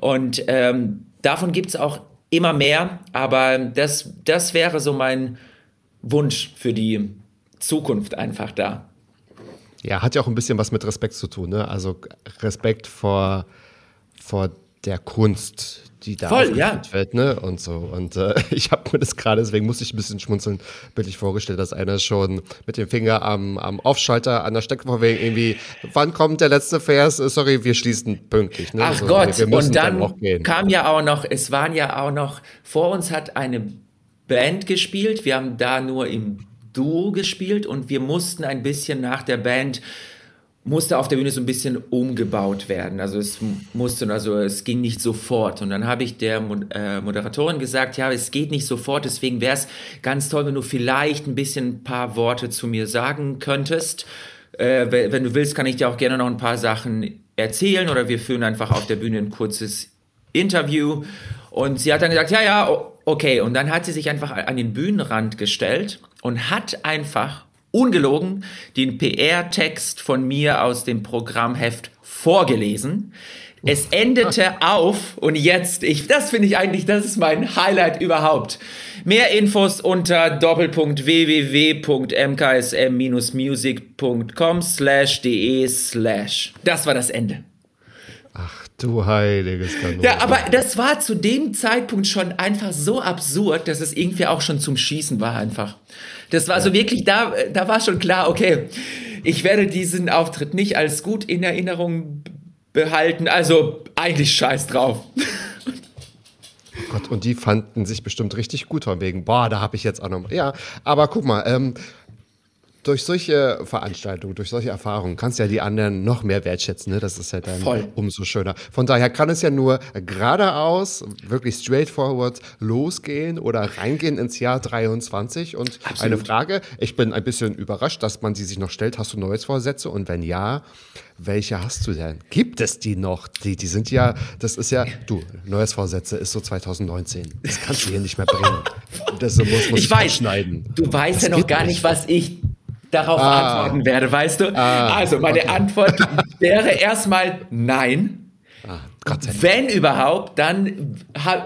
und ähm, davon gibt's auch immer mehr, aber das, das wäre so mein Wunsch für die Zukunft einfach da. Ja, hat ja auch ein bisschen was mit Respekt zu tun, ne? Also Respekt vor, vor der Kunst, die da Voll, ja. wird, ne? Und so. Und äh, ich habe mir das gerade, deswegen musste ich ein bisschen schmunzeln, bildlich vorgestellt, dass einer schon mit dem Finger am, am Aufschalter an der Stecke von wegen irgendwie, wann kommt der letzte Vers? Äh, Sorry, wir schließen pünktlich. Ne? Ach So, Gott, und dann, gehen. kam ja auch noch, es waren ja auch noch, vor uns hat eine Band gespielt, wir haben da nur im Duo gespielt und wir mussten ein bisschen nach der Band musste auf der Bühne so ein bisschen umgebaut werden. Also es musste, also es ging nicht sofort. Und dann habe ich der äh, Moderatorin gesagt, ja, es geht nicht sofort, deswegen wäre es ganz toll, wenn du vielleicht ein bisschen ein paar Worte zu mir sagen könntest. Äh, we- wenn du willst, kann ich dir auch gerne noch ein paar Sachen erzählen oder wir führen einfach auf der Bühne ein kurzes Interview. Und sie hat dann gesagt, ja, ja, okay. Und dann hat sie sich einfach an den Bühnenrand gestellt und hat einfach ungelogen den PR-Text von mir aus dem Programmheft vorgelesen. Es endete auf und jetzt, ich, das finde ich eigentlich, das ist mein Highlight überhaupt. Mehr Infos unter doppelpunkt www.mksm-music.com slash de slash. Das war das Ende. Ach du heiliges Kanon. Ja, aber das war zu dem Zeitpunkt schon einfach so absurd, dass es irgendwie auch schon zum Schießen war einfach. Das war ja. also wirklich, da, da war schon klar, okay, ich werde diesen Auftritt nicht als gut in Erinnerung behalten. Also eigentlich scheiß drauf. Gott, und die fanden sich bestimmt richtig gut von wegen, boah, da habe ich jetzt auch noch mal. Ja, aber guck mal, ähm, durch solche Veranstaltungen, durch solche Erfahrungen kannst du ja die anderen noch mehr wertschätzen. Ne? Das ist ja dann Voll. umso schöner. Von daher kann es ja nur geradeaus, wirklich straightforward losgehen oder reingehen ins Jahr 23. Und Absolut. eine Frage, ich bin ein bisschen überrascht, dass man sie sich noch stellt. Hast du Neues Vorsätze? Und wenn ja, welche hast du denn? Gibt es die noch? Die, die sind ja, das ist ja, du, Neues Vorsätze ist so 2019. Das kannst du hier nicht mehr bringen. Das muss, muss ich weiß, schneiden. Du weißt das ja noch gar nicht, was ich darauf ah. antworten werde, weißt du? Ah. Also meine okay. Antwort wäre erstmal nein. Ah, Wenn überhaupt, dann,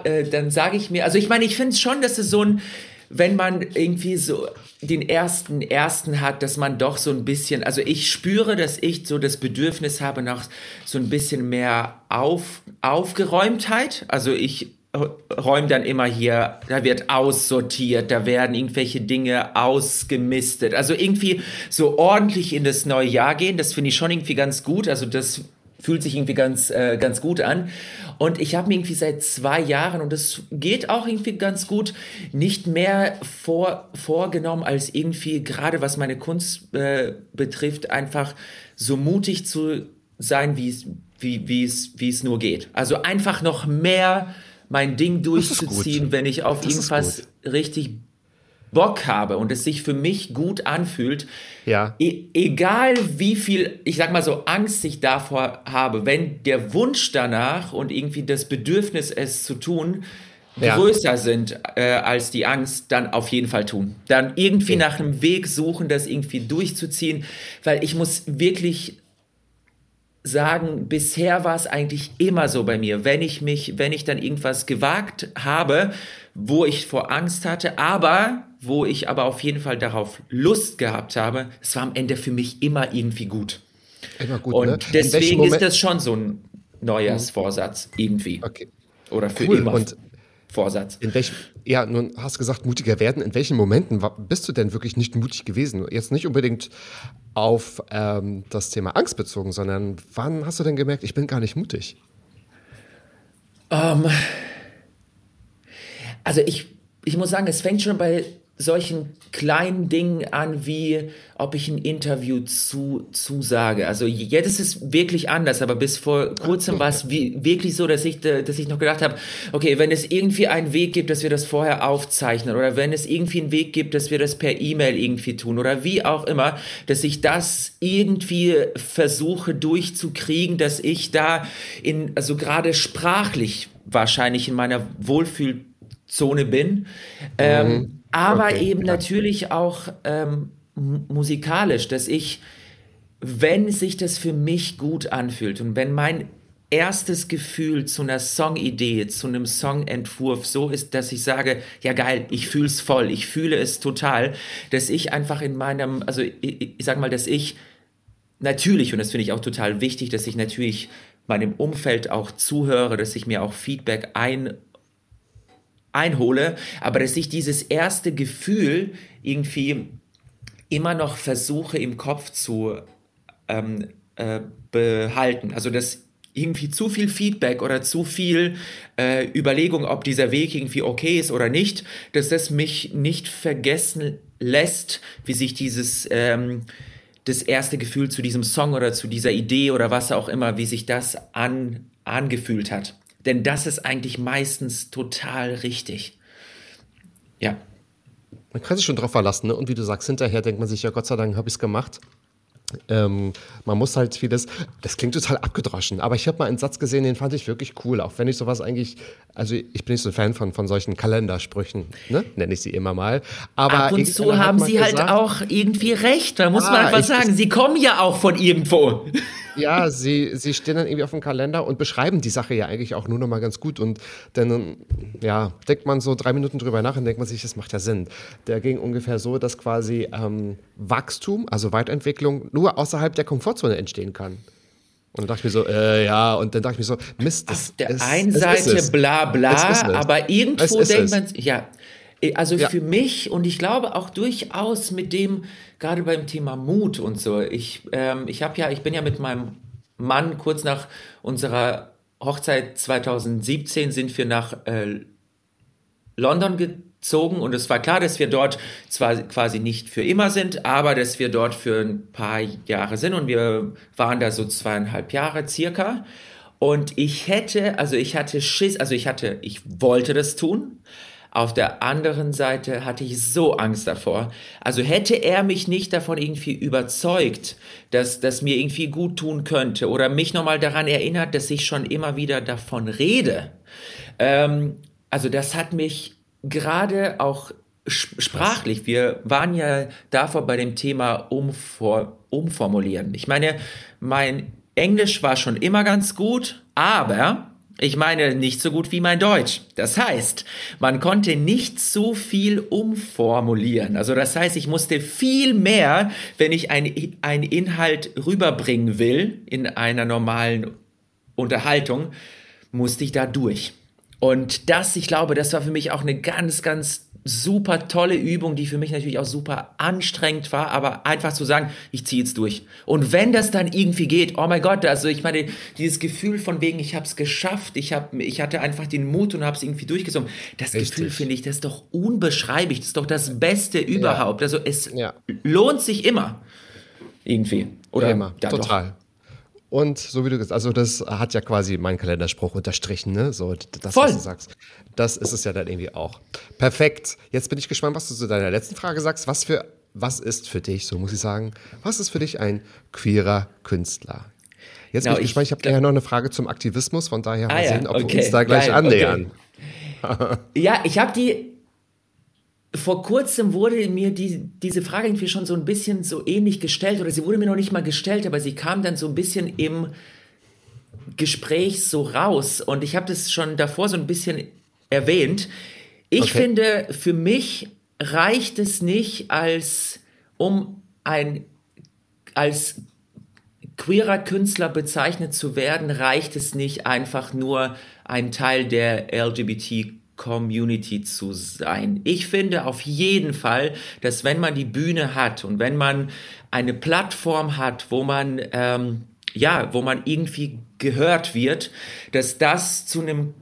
äh, dann sage ich mir, also ich meine, ich finde es schon, dass es so ein, wenn man irgendwie so den ersten ersten hat, dass man doch so ein bisschen, also ich spüre, dass ich so das Bedürfnis habe nach so ein bisschen mehr Auf, Aufgeräumtheit. Also ich räumt dann immer hier, da wird aussortiert, da werden irgendwelche Dinge ausgemistet. Also irgendwie so ordentlich in das neue Jahr gehen, das finde ich schon irgendwie ganz gut. Also das fühlt sich irgendwie ganz, äh, ganz gut an. Und ich habe mir irgendwie seit zwei Jahren, und das geht auch irgendwie ganz gut, nicht mehr vor, vorgenommen, als irgendwie, gerade was meine Kunst äh, betrifft, einfach so mutig zu sein, wie es wie, es nur geht. Also einfach noch mehr mein Ding durchzuziehen, wenn ich auf das irgendwas richtig Bock habe und es sich für mich gut anfühlt. Ja. E egal wie viel, ich sag mal so, Angst ich davor habe, wenn der Wunsch danach und irgendwie das Bedürfnis, es zu tun, ja. größer sind äh, als die Angst, dann auf jeden Fall tun. Dann irgendwie okay. nach einem Weg suchen, das irgendwie durchzuziehen, weil ich muss wirklich sagen, bisher war es eigentlich immer so bei mir, wenn ich mich, wenn ich dann irgendwas gewagt habe, wo ich vor Angst hatte, aber wo ich aber auf jeden Fall darauf Lust gehabt habe, es war am Ende für mich immer irgendwie gut. Immer gut. Und ne? deswegen ist das schon so ein Neujahrsvorsatz irgendwie. Okay. Oder für cool. immer. Und Vorsatz. In welchem, ja, nun hast du gesagt, mutiger werden. In welchen Momenten bist du denn wirklich nicht mutig gewesen? Jetzt nicht unbedingt auf ähm, das Thema Angst bezogen, sondern wann hast du denn gemerkt, ich bin gar nicht mutig? Um, ähm, also ich, ich muss sagen, es fängt schon bei solchen kleinen Dingen an, wie ob ich ein Interview zu, zusage. Also jetzt ist es wirklich anders, aber bis vor kurzem war es wie, wirklich so, dass ich, dass ich noch gedacht habe, okay, wenn es irgendwie einen Weg gibt, dass wir das vorher aufzeichnen oder wenn es irgendwie einen Weg gibt, dass wir das per E-Mail irgendwie tun oder wie auch immer, dass ich das irgendwie versuche durchzukriegen, dass ich da in, also gerade sprachlich wahrscheinlich in meiner Wohlfühlzone bin. Ähm, mhm. Aber okay, eben ja. natürlich auch ähm, musikalisch, dass ich, wenn sich das für mich gut anfühlt und wenn mein erstes Gefühl zu einer Songidee, zu einem Songentwurf so ist, dass ich sage, ja geil, ich fühle es voll, ich fühle es total, dass ich einfach in meinem, also ich, ich sag mal, dass ich natürlich, und das finde ich auch total wichtig, dass ich natürlich meinem Umfeld auch zuhöre, dass ich mir auch Feedback ein einhole, aber dass ich dieses erste Gefühl irgendwie immer noch versuche im Kopf zu ähm, äh, behalten. Also dass irgendwie zu viel Feedback oder zu viel äh, Überlegung, ob dieser Weg irgendwie okay ist oder nicht, dass das mich nicht vergessen lässt, wie sich dieses ähm, das erste Gefühl zu diesem Song oder zu dieser Idee oder was auch immer, wie sich das an, angefühlt hat. Denn das ist eigentlich meistens total richtig. Ja. Man kann sich schon drauf verlassen, ne? Und wie du sagst, hinterher denkt man sich, ja Gott sei Dank habe ich es gemacht. ähm, man muss halt vieles, das klingt total abgedroschen, aber ich habe mal einen Satz gesehen, den fand ich wirklich cool, auch wenn ich sowas eigentlich, also ich bin nicht so ein Fan von, von solchen Kalendersprüchen, ne? nenne ich sie immer mal. Aber Ab und zu haben sie halt gesagt, halt auch irgendwie recht, da muss ah, man einfach sagen, sie kommen ja auch von irgendwo. Ja, sie, sie stehen dann irgendwie auf dem Kalender und beschreiben die Sache ja eigentlich auch nur noch mal ganz gut. Und dann, ja, denkt man so drei Minuten drüber nach und denkt man sich, das macht ja Sinn. Der ging ungefähr so, dass quasi ähm, Wachstum, also Weiterentwicklung, nur außerhalb der Komfortzone entstehen kann. Und dann dachte ich mir so, äh, ja, und dann dachte ich mir so, Mist, das Auf der ist, einen Seite bla bla, aber irgendwo denkt man, ja, also ja. für mich und ich glaube auch durchaus mit dem, gerade beim Thema Mut und so, ich, ähm, ich habe ja, ich bin ja mit meinem Mann kurz nach unserer Hochzeit 2017 sind wir nach äh, London gezogen und es war klar, dass wir dort zwar quasi nicht für immer sind, aber dass wir dort für ein paar Jahre sind und wir waren da so zweieinhalb Jahre circa. Und ich hätte, also ich hatte Schiss, also ich hatte, ich wollte das tun, auf der anderen Seite hatte ich so Angst davor. Also hätte er mich nicht davon irgendwie überzeugt, dass das mir irgendwie gut tun könnte oder mich nochmal daran erinnert, dass ich schon immer wieder davon rede. Ähm, also das hat mich gerade auch sprachlich, wir waren ja davor bei dem Thema Umfor umformulieren. Ich meine, mein Englisch war schon immer ganz gut, aber ich meine nicht so gut wie mein Deutsch. Das heißt, man konnte nicht so viel umformulieren. Also das heißt, ich musste viel mehr, wenn ich einen Inhalt rüberbringen will in einer normalen Unterhaltung, musste ich da durch. Und das, ich glaube, das war für mich auch eine ganz, ganz super tolle Übung, die für mich natürlich auch super anstrengend war, aber einfach zu sagen, ich ziehe jetzt durch. Und wenn das dann irgendwie geht, oh mein Gott, also ich meine, dieses Gefühl von wegen, ich habe es geschafft, ich, hab, ich hatte einfach den Mut und habe es irgendwie durchgezogen, das Richtig. Gefühl finde ich, das ist doch unbeschreiblich, das ist doch das Beste überhaupt. Ja. Also es ja. lohnt sich immer irgendwie. Oder ja, immer, total. Doch. Und so wie du gesagt also das hat ja quasi mein Kalenderspruch unterstrichen, ne? So, das, Voll. was du sagst. Das ist es ja dann irgendwie auch. Perfekt. Jetzt bin ich gespannt, was du zu deiner letzten Frage sagst. Was für, was ist für dich, so muss ich sagen, was ist für dich ein queerer Künstler? Jetzt genau, bin ich gespannt, ich habe ja noch eine Frage zum Aktivismus, von daher ah, mal sehen, ob okay, wir uns da gleich geil, annähern. Okay. ja, ich habe die vor kurzem wurde mir die, diese Frage irgendwie schon so ein bisschen so ähnlich gestellt oder sie wurde mir noch nicht mal gestellt, aber sie kam dann so ein bisschen im Gespräch so raus und ich habe das schon davor so ein bisschen erwähnt. Ich okay. finde, für mich reicht es nicht als um ein als queerer Künstler bezeichnet zu werden, reicht es nicht einfach nur ein Teil der LGBT Community zu sein. Ich finde auf jeden Fall, dass wenn man die Bühne hat und wenn man eine Plattform hat, wo man ähm, ja, wo man irgendwie gehört wird, dass das zu einem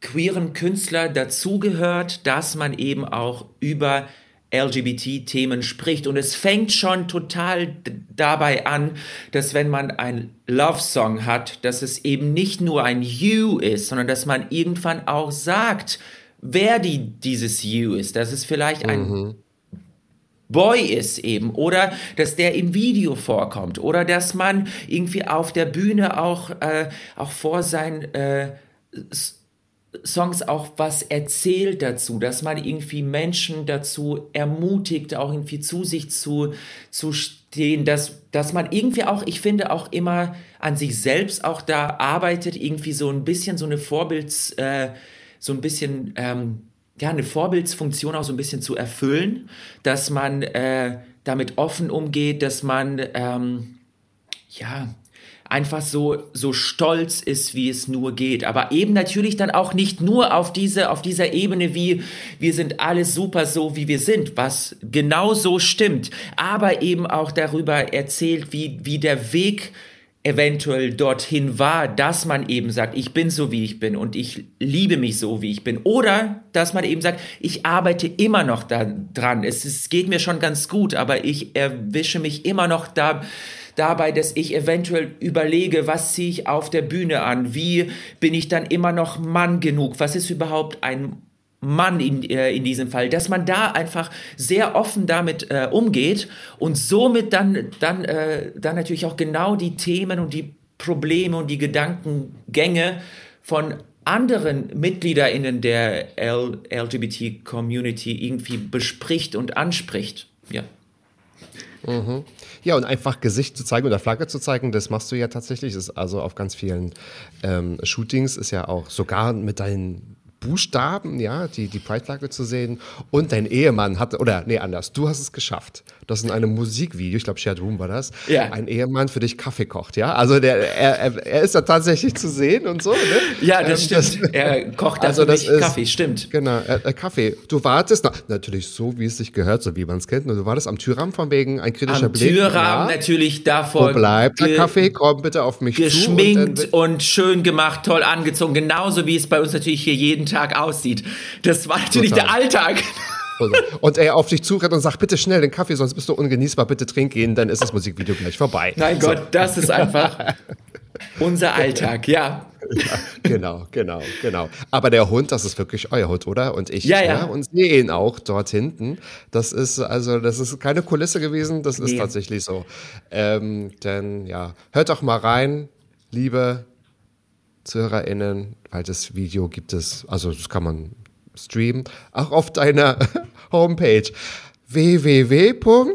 queeren Künstler dazugehört, dass man eben auch über LGBT-Themen spricht. Und es fängt schon total dabei an, dass wenn man ein Love-Song hat, dass es eben nicht nur ein You ist, sondern dass man irgendwann auch sagt, wer die, dieses You ist. Dass es vielleicht ein mhm. Boy ist eben oder dass der im Video vorkommt oder dass man irgendwie auf der Bühne auch, äh, auch vor sein äh, Songs auch was erzählt dazu, dass man irgendwie Menschen dazu ermutigt, auch irgendwie zu sich zu, zu stehen, dass, dass man irgendwie auch, ich finde, auch immer an sich selbst auch da arbeitet, irgendwie so ein bisschen so eine Vorbilds, äh, so ein bisschen, ähm, ja, eine Vorbildsfunktion auch so ein bisschen zu erfüllen, dass man äh, damit offen umgeht, dass man, ähm, ja, einfach so, so stolz ist, wie es nur geht. Aber eben natürlich dann auch nicht nur auf, diese, auf dieser Ebene wie wir sind alle super so, wie wir sind, was genau so stimmt, aber eben auch darüber erzählt, wie, wie der Weg eventuell dorthin war, dass man eben sagt, ich bin so, wie ich bin und ich liebe mich so, wie ich bin. Oder dass man eben sagt, ich arbeite immer noch daran. Es, es geht mir schon ganz gut, aber ich erwische mich immer noch da dabei, dass ich eventuell überlege, was ziehe ich auf der Bühne an, wie bin ich dann immer noch Mann genug, was ist überhaupt ein Mann in, äh, in diesem Fall, dass man da einfach sehr offen damit äh, umgeht und somit dann, dann, äh, dann natürlich auch genau die Themen und die Probleme und die Gedankengänge von anderen MitgliederInnen der LGBT-Community irgendwie bespricht und anspricht. Ja. Mhm. Ja, und einfach Gesicht zu zeigen oder Flagge zu zeigen, das machst du ja tatsächlich. Das ist also auf ganz vielen ähm, Shootings ist ja auch sogar mit deinen Buchstaben, ja, die, die Pride-Flagge zu sehen. Und dein Ehemann hat, oder nee, anders, du hast es geschafft. Das in einem Musikvideo, ich glaube, Shared Room war das, ja. ein Ehemann für dich Kaffee kocht, ja. Also der, er, er, ist da tatsächlich zu sehen und so, ne? Ja, das ähm, stimmt. Das, er kocht also das ist, Kaffee, stimmt. Genau, äh, äh, Kaffee. Du wartest, na, natürlich so, wie es sich gehört, so wie man es kennt. Und du wartest am Türrahmen von wegen ein kritischer am Blick. Türrahmen ja. natürlich davor. Wo bleibt der Kaffee? Komm bitte auf mich geschminkt zu. Geschminkt und, und schön gemacht, toll angezogen. Genauso wie es bei uns natürlich hier jeden Tag aussieht. Das war natürlich Total. der Alltag. Und er auf dich zurennt und sagt, bitte schnell den Kaffee, sonst bist du ungenießbar, bitte trink ihn, dann ist das Musikvideo gleich vorbei. Mein so. Gott, das ist einfach unser Alltag, ja. ja. Genau, genau, genau. Aber der Hund, das ist wirklich euer Hund, oder? Und ich, ja, ja. ja und sehe ihn auch dort hinten. Das ist also, das ist keine Kulisse gewesen, das ist nee. tatsächlich so. Ähm, denn ja, hört doch mal rein, liebe ZuhörerInnen, weil das Video gibt es, also das kann man streamen, auch auf deiner Homepage www. Nein,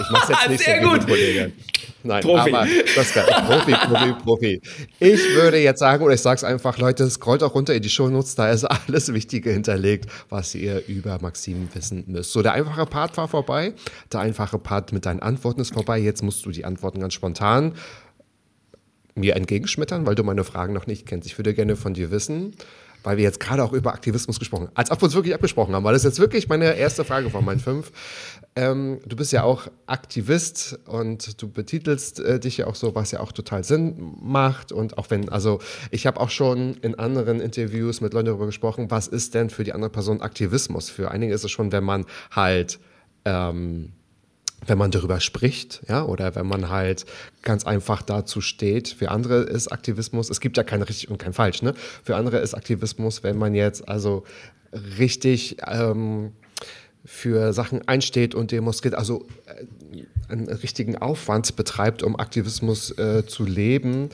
ich mach's jetzt nicht Sehr so gut. Kollege. Nein, Profi. aber das kann, Profi, Profi, Profi. Ich würde jetzt sagen, oder ich sag's einfach, Leute, scrollt auch runter in die Shownotes, da ist alles Wichtige hinterlegt, was ihr über Maxim wissen müsst. So, der einfache Part war vorbei, der einfache Part mit deinen Antworten ist vorbei, jetzt musst du die Antworten ganz spontan mir entgegenschmettern, weil du meine Fragen noch nicht kennst. Ich würde gerne von dir wissen, weil wir jetzt gerade auch über Aktivismus gesprochen haben, als ob wir uns wirklich abgesprochen haben, weil das ist jetzt wirklich meine erste Frage von meinen fünf. Ähm, du bist ja auch Aktivist und du betitelst äh, dich ja auch so, was ja auch total Sinn macht. Und auch wenn, also ich habe auch schon in anderen Interviews mit Leuten darüber gesprochen, was ist denn für die andere Person Aktivismus? Für einige ist es schon, wenn man halt ähm, wenn man darüber spricht, ja, oder wenn man halt ganz einfach dazu steht. Für andere ist Aktivismus, es gibt ja kein richtig und kein falsch, ne? Für andere ist Aktivismus, wenn man jetzt also richtig ähm, für Sachen einsteht und Demos geht, also äh, einen richtigen Aufwand betreibt, um Aktivismus äh, zu leben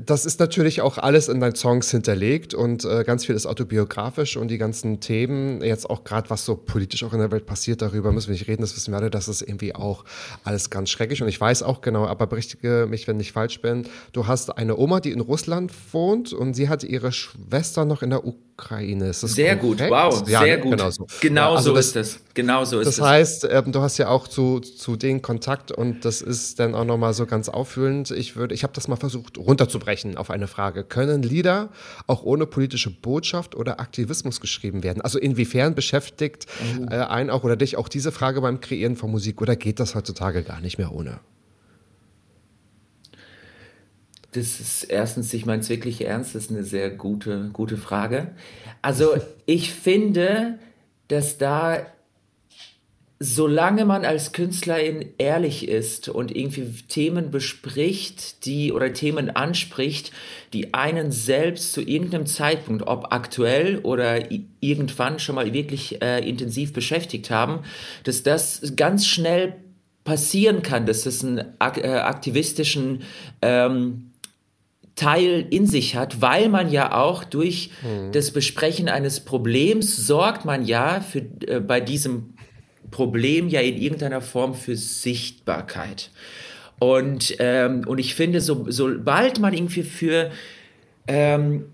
das ist natürlich auch alles in deinen Songs hinterlegt und äh, ganz viel ist autobiografisch und die ganzen Themen, jetzt auch gerade was so politisch auch in der Welt passiert, darüber müssen wir nicht reden, das wissen wir alle, das ist irgendwie auch alles ganz schrecklich und ich weiß auch genau, aber berichtige mich, wenn ich falsch bin, du hast eine Oma, die in Russland wohnt und sie hatte ihre Schwester noch in der Ukraine. Ist das sehr korrekt? gut, wow, ja, sehr gut. Genau so, genau ja, also so das, ist es. Genau so ist das. Das heißt, ähm, du hast ja auch zu, zu denen Kontakt und das ist dann auch nochmal so ganz auffüllend. Ich würde, ich habe das mal versucht runterzubrechen auf eine Frage. Können Lieder auch ohne politische Botschaft oder Aktivismus geschrieben werden? Also inwiefern beschäftigt oh. äh, einen auch oder dich auch diese Frage beim Kreieren von Musik oder geht das heutzutage gar nicht mehr ohne? Das ist erstens, ich meine es wirklich ernst, das ist eine sehr gute, gute Frage. Also ich finde, dass da, solange man als Künstlerin ehrlich ist und irgendwie Themen bespricht, die oder Themen anspricht, die einen selbst zu irgendeinem Zeitpunkt, ob aktuell oder irgendwann schon mal wirklich äh, intensiv beschäftigt haben, dass das ganz schnell passieren kann, dass es einen äh, aktivistischen ähm, Teil in sich hat, weil man ja auch durch mhm. das Besprechen eines Problems sorgt man ja für, äh, bei diesem Problem ja in irgendeiner Form für Sichtbarkeit. Und, ähm, und ich finde, so, sobald man irgendwie für ähm,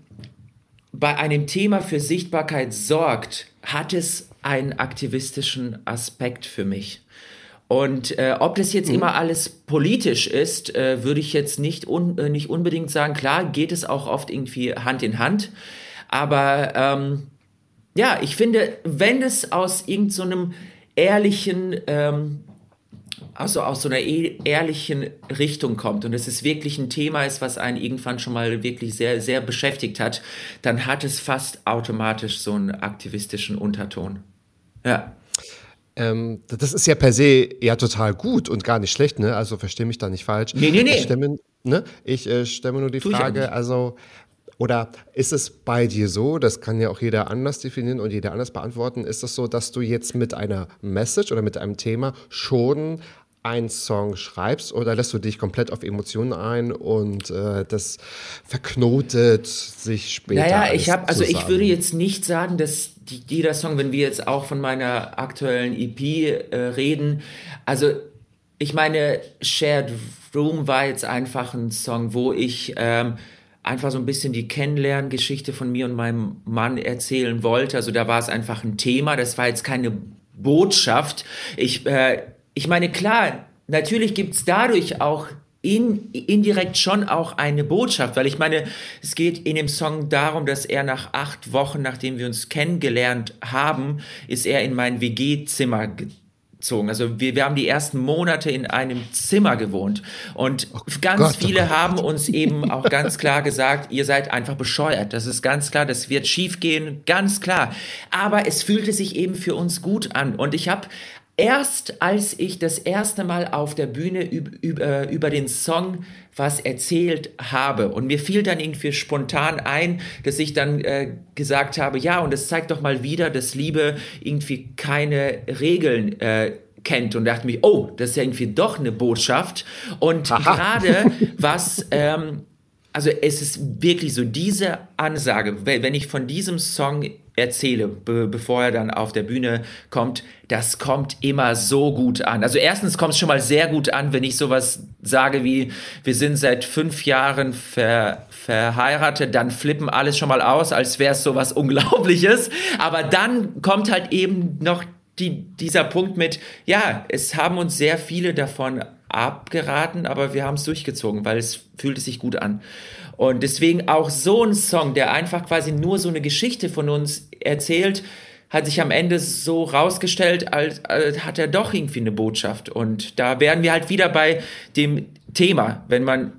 bei einem Thema für Sichtbarkeit sorgt, hat es einen aktivistischen Aspekt für mich. Und äh, ob das jetzt mhm. immer alles politisch ist, äh, würde ich jetzt nicht, un äh, nicht unbedingt sagen. Klar geht es auch oft irgendwie Hand in Hand. Aber ähm, ja, ich finde, wenn es aus irgendeinem so ehrlichen, ähm, also aus so einer e ehrlichen Richtung kommt und es ist wirklich ein Thema ist, was einen irgendwann schon mal wirklich sehr, sehr beschäftigt hat, dann hat es fast automatisch so einen aktivistischen Unterton. Ja. Ähm, das ist ja per se ja total gut und gar nicht schlecht, ne? Also verstehe mich da nicht falsch. Nee, nee, nee. Ich stelle ne? ich, äh, stelle mir nur die tu Frage, also Oder ist es bei dir so, das kann ja auch jeder anders definieren und jeder anders beantworten, ist es so, dass du jetzt mit einer Message oder mit einem Thema schon einen Song schreibst oder lässt du dich komplett auf Emotionen ein und äh, das verknotet sich später? Naja, ich habe, also ich würde jetzt nicht sagen, dass die, jeder Song, wenn wir jetzt auch von meiner aktuellen EP äh, reden, also ich meine, Shared Room war jetzt einfach ein Song, wo ich ähm, einfach so ein bisschen die Kennenlerngeschichte von mir und meinem Mann erzählen wollte. Also da war es einfach ein Thema, das war jetzt keine Botschaft. Ich, äh, ich meine, klar, natürlich gibt es dadurch auch in, indirekt schon auch eine Botschaft, weil ich meine, es geht in dem Song darum, dass er nach acht Wochen, nachdem wir uns kennengelernt haben, ist er in mein WG-Zimmer gezogen. Also wir, wir haben die ersten Monate in einem Zimmer gewohnt und oh ganz Gott, oh viele oh haben uns eben auch ganz klar gesagt, ihr seid einfach bescheuert. Das ist ganz klar, das wird schiefgehen, ganz klar. Aber es fühlte sich eben für uns gut an und ich habe erst als ich das erste Mal auf der Bühne über, über den Song was erzählt habe und mir fiel dann irgendwie spontan ein, dass ich dann äh, gesagt habe, ja, und das zeigt doch mal wieder, dass Liebe irgendwie keine Regeln äh, kennt und dachte mir, oh, das ist ja irgendwie doch eine Botschaft. Und gerade was ähm, also es ist wirklich so diese Ansage, wenn ich von diesem Song erzähle, be bevor er dann auf der Bühne kommt, das kommt immer so gut an. Also erstens kommt es schon mal sehr gut an, wenn ich sowas sage wie, wir sind seit fünf Jahren ver verheiratet, dann flippen alles schon mal aus, als wäre es sowas Unglaubliches. Aber dann kommt halt eben noch die, dieser Punkt mit, ja, es haben uns sehr viele davon abgeraten, aber wir haben es durchgezogen, weil es fühlte sich gut an. Und deswegen auch so ein Song, der einfach quasi nur so eine Geschichte von uns erzählt, hat sich am Ende so rausgestellt, als, als hat er doch irgendwie eine Botschaft. Und da wären wir halt wieder bei dem Thema. Wenn man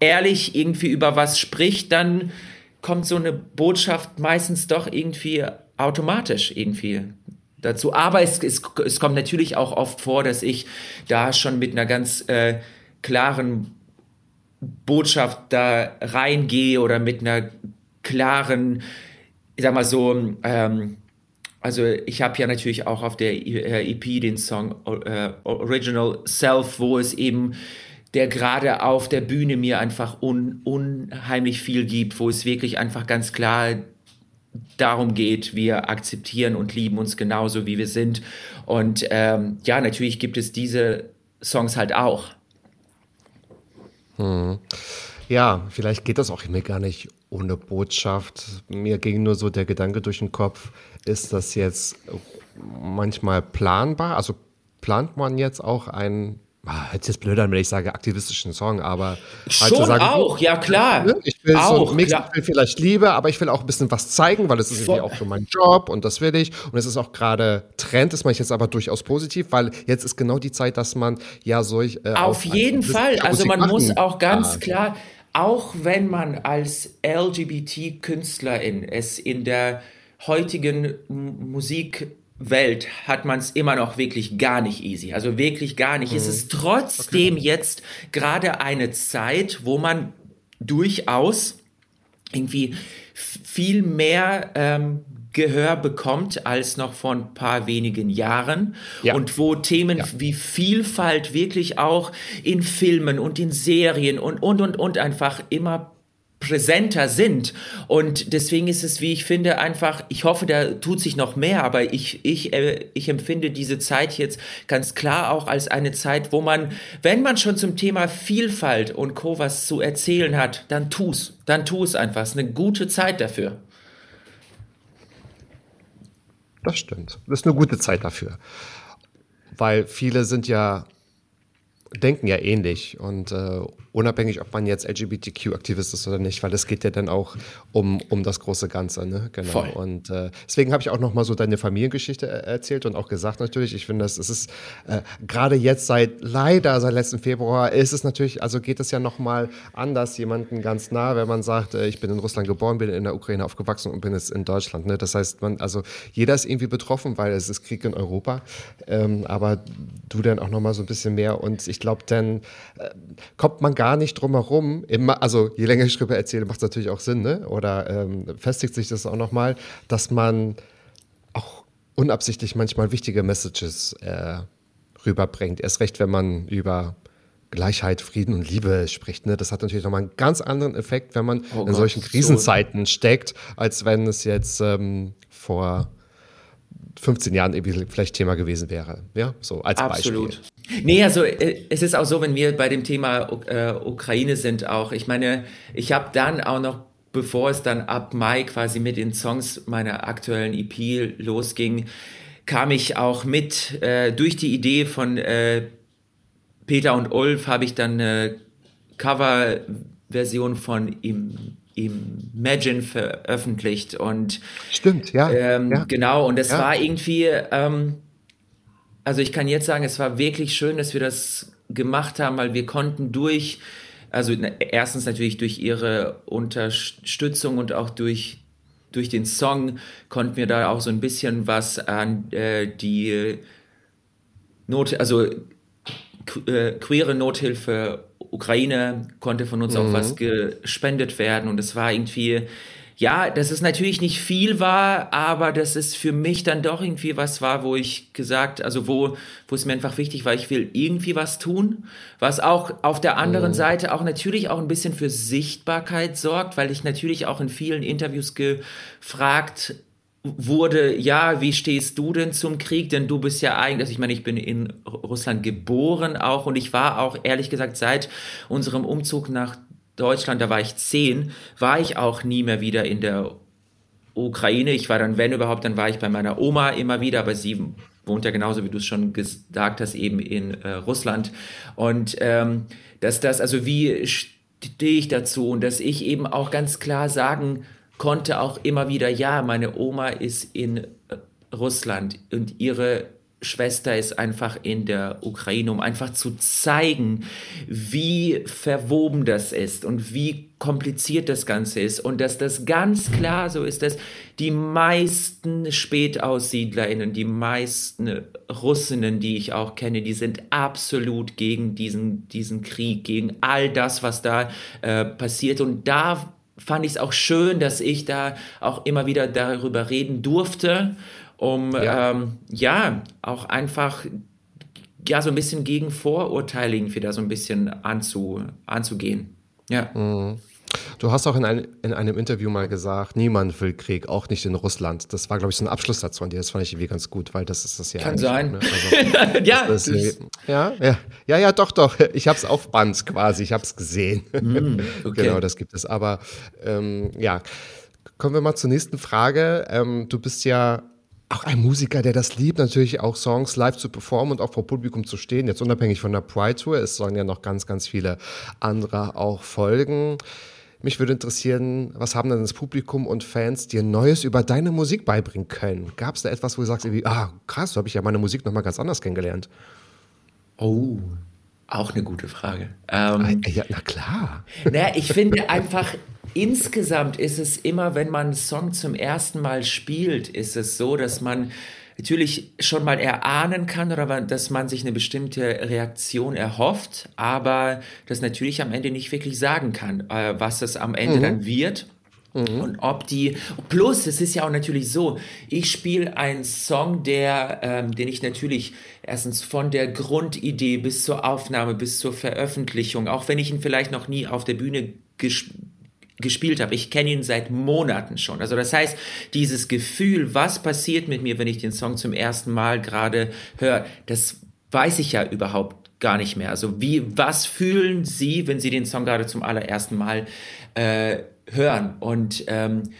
ehrlich irgendwie über was spricht, dann kommt so eine Botschaft meistens doch irgendwie automatisch irgendwie dazu. Aber es, es, es kommt natürlich auch oft vor, dass ich da schon mit einer ganz äh, klaren Botschaft da reingehe oder mit einer klaren, ich sag mal so, ähm, also ich habe ja natürlich auch auf der EP äh, den Song äh, Original Self, wo es eben der gerade auf der Bühne mir einfach un, unheimlich viel gibt, wo es wirklich einfach ganz klar darum geht, wir akzeptieren und lieben uns genauso, wie wir sind. Und ähm, ja, natürlich gibt es diese Songs halt auch. Hm. Ja, vielleicht geht das auch mir gar nicht ohne Botschaft. Mir ging nur so der Gedanke durch den Kopf, ist das jetzt manchmal planbar? Also plant man jetzt auch ein Ah, hört sich jetzt blöd an, wenn ich sage aktivistischen Song, aber halt schon sagen, auch, ja klar. Ne, ich will auch, so Mix, ich will vielleicht Liebe, aber ich will auch ein bisschen was zeigen, weil es ist irgendwie auch für meinen Job und das will ich. Und es ist auch gerade Trend, das mache ich jetzt aber durchaus positiv, weil jetzt ist genau die Zeit, dass man ja solch äh, auf jeden Fall. Also man muss auch ganz ja. klar, auch wenn man als LGBT-Künstlerin es in der heutigen Musik Welt hat man es immer noch wirklich gar nicht easy. Also wirklich gar nicht. Mhm. Es ist trotzdem okay. jetzt gerade eine Zeit, wo man durchaus irgendwie viel mehr ähm, Gehör bekommt als noch vor ein paar wenigen Jahren ja. und wo Themen ja. wie Vielfalt wirklich auch in Filmen und in Serien und und und und einfach immer präsenter sind. Und deswegen ist es, wie ich finde, einfach, ich hoffe, da tut sich noch mehr, aber ich, ich, äh, ich empfinde diese Zeit jetzt ganz klar auch als eine Zeit, wo man, wenn man schon zum Thema Vielfalt und Co. was zu erzählen hat, dann tu's. Dann tu es einfach. Es ist eine gute Zeit dafür. Das stimmt. Das ist eine gute Zeit dafür. Weil viele sind ja denken ja ähnlich und äh, unabhängig, ob man jetzt LGBTQ-Aktivist ist oder nicht, weil es geht ja dann auch um, um das große Ganze, ne? Genau. Voll. Und äh, deswegen habe ich auch noch mal so deine Familiengeschichte erzählt und auch gesagt natürlich, ich finde, das ist äh, gerade jetzt seit leider seit letzten Februar ist es natürlich, also geht es ja noch mal anders jemanden ganz nah, wenn man sagt, äh, ich bin in Russland geboren, bin in der Ukraine aufgewachsen und bin jetzt in Deutschland. Ne? Das heißt, man also jeder ist irgendwie betroffen, weil es ist Krieg in Europa, ähm, aber du dann auch noch mal so ein bisschen mehr und ich Ich glaube, dann äh, kommt man gar nicht drum herum. Immer, also je länger ich darüber erzähle, macht es natürlich auch Sinn, ne? Oder ähm, festigt sich das auch nochmal, dass man auch unabsichtlich manchmal wichtige Messages äh, rüberbringt. Erst recht, wenn man über Gleichheit, Frieden und Liebe spricht. Ne? Das hat natürlich nochmal einen ganz anderen Effekt, wenn man oh in Gott, solchen Krisenzeiten so. steckt, als wenn es jetzt ähm, vor 15 Jahren vielleicht Thema gewesen wäre. Ja, so als Absolut. Beispiel. Nee, also äh, es ist auch so, wenn wir bei dem Thema äh, Ukraine sind auch, ich meine, ich habe dann auch noch, bevor es dann ab Mai quasi mit den Songs meiner aktuellen EP losging, kam ich auch mit äh, durch die Idee von äh, Peter und Ulf habe ich dann eine Coverversion von im Imagine veröffentlicht und stimmt, ja, ähm, ja. genau und es ja. war irgendwie, ähm, also ich kann jetzt sagen, es war wirklich schön, dass wir das gemacht haben, weil wir konnten durch, also erstens natürlich durch ihre Unterstützung und auch durch durch den Song konnten wir da auch so ein bisschen was an äh, die Not, also äh, queere Nothilfe Ukraine konnte von uns mhm. auch was gespendet werden und es war irgendwie, ja, dass es natürlich nicht viel war, aber dass es für mich dann doch irgendwie was war, wo ich gesagt, also wo, wo es mir einfach wichtig war, ich will irgendwie was tun, was auch auf der anderen mhm. Seite auch natürlich auch ein bisschen für Sichtbarkeit sorgt, weil ich natürlich auch in vielen Interviews gefragt wurde, ja, wie stehst du denn zum Krieg? Denn du bist ja eigentlich, also ich meine, ich bin in Russland geboren auch und ich war auch ehrlich gesagt seit unserem Umzug nach Deutschland, da war ich zehn, war ich auch nie mehr wieder in der Ukraine. Ich war dann, wenn überhaupt, dann war ich bei meiner Oma immer wieder, aber sie wohnt ja genauso, wie du es schon gesagt hast, eben in äh, Russland. Und ähm, dass das, also wie stehe ich dazu und dass ich eben auch ganz klar sagen konnte auch immer wieder, ja, meine Oma ist in äh, Russland und ihre Schwester ist einfach in der Ukraine, um einfach zu zeigen, wie verwoben das ist und wie kompliziert das Ganze ist und dass das ganz klar so ist, dass die meisten Spätaussiedlerinnen, die meisten Russinnen, die ich auch kenne, die sind absolut gegen diesen, diesen Krieg, gegen all das, was da äh, passiert und da fand ich es auch schön, dass ich da auch immer wieder darüber reden durfte, um ja, ähm, ja auch einfach ja so ein bisschen gegen Vorurteile irgendwie da so ein bisschen anzu, anzugehen. Ja. Mhm. Du hast auch in, ein, in, einem Interview mal gesagt, niemand will Krieg, auch nicht in Russland. Das war, glaube ich, so ein Abschlusssatz von dir. Das fand ich irgendwie ganz gut, weil das ist das ja. Kann sein. Ne? Also, ja, das das ja, ja, ja, ja, doch, doch. Ich habe es auf Band quasi, ich habe es gesehen. Mm, okay. Genau, das gibt es. Aber ähm, ja, kommen wir mal zur nächsten Frage. Ähm, du bist ja auch ein Musiker, der das liebt, natürlich auch Songs live zu performen und auch vor Publikum zu stehen. Jetzt unabhängig von der Pride Tour, es sollen ja noch ganz, ganz viele andere auch folgen. Mich würde interessieren, was haben denn das Publikum und Fans dir Neues über deine Musik beibringen können? Gab es da etwas, wo du sagst, irgendwie, ah, krass, so habe ich ja meine Musik nochmal ganz anders kennengelernt? Oh, auch eine gute Frage. Ähm, ja, na klar. Naja, ich finde einfach, insgesamt ist es immer, wenn man einen Song zum ersten Mal spielt, ist es so, dass man natürlich schon mal erahnen kann oder dass man sich eine bestimmte Reaktion erhofft, aber das natürlich am Ende nicht wirklich sagen kann, äh, was es am Ende mhm. dann wird. Mhm. Und ob die, plus es ist ja auch natürlich so, ich spiele einen Song, der, ähm, den ich natürlich erstens von der Grundidee bis zur Aufnahme, bis zur Veröffentlichung, auch wenn ich ihn vielleicht noch nie auf der Bühne gespielt gespielt habe. Ich kenne ihn seit Monaten schon. Also das heißt, dieses Gefühl, was passiert mit mir, wenn ich den Song zum ersten Mal gerade höre, das weiß ich ja überhaupt gar nicht mehr. Also wie, was fühlen Sie, wenn Sie den Song gerade zum allerersten Mal äh, hören? Und ähm,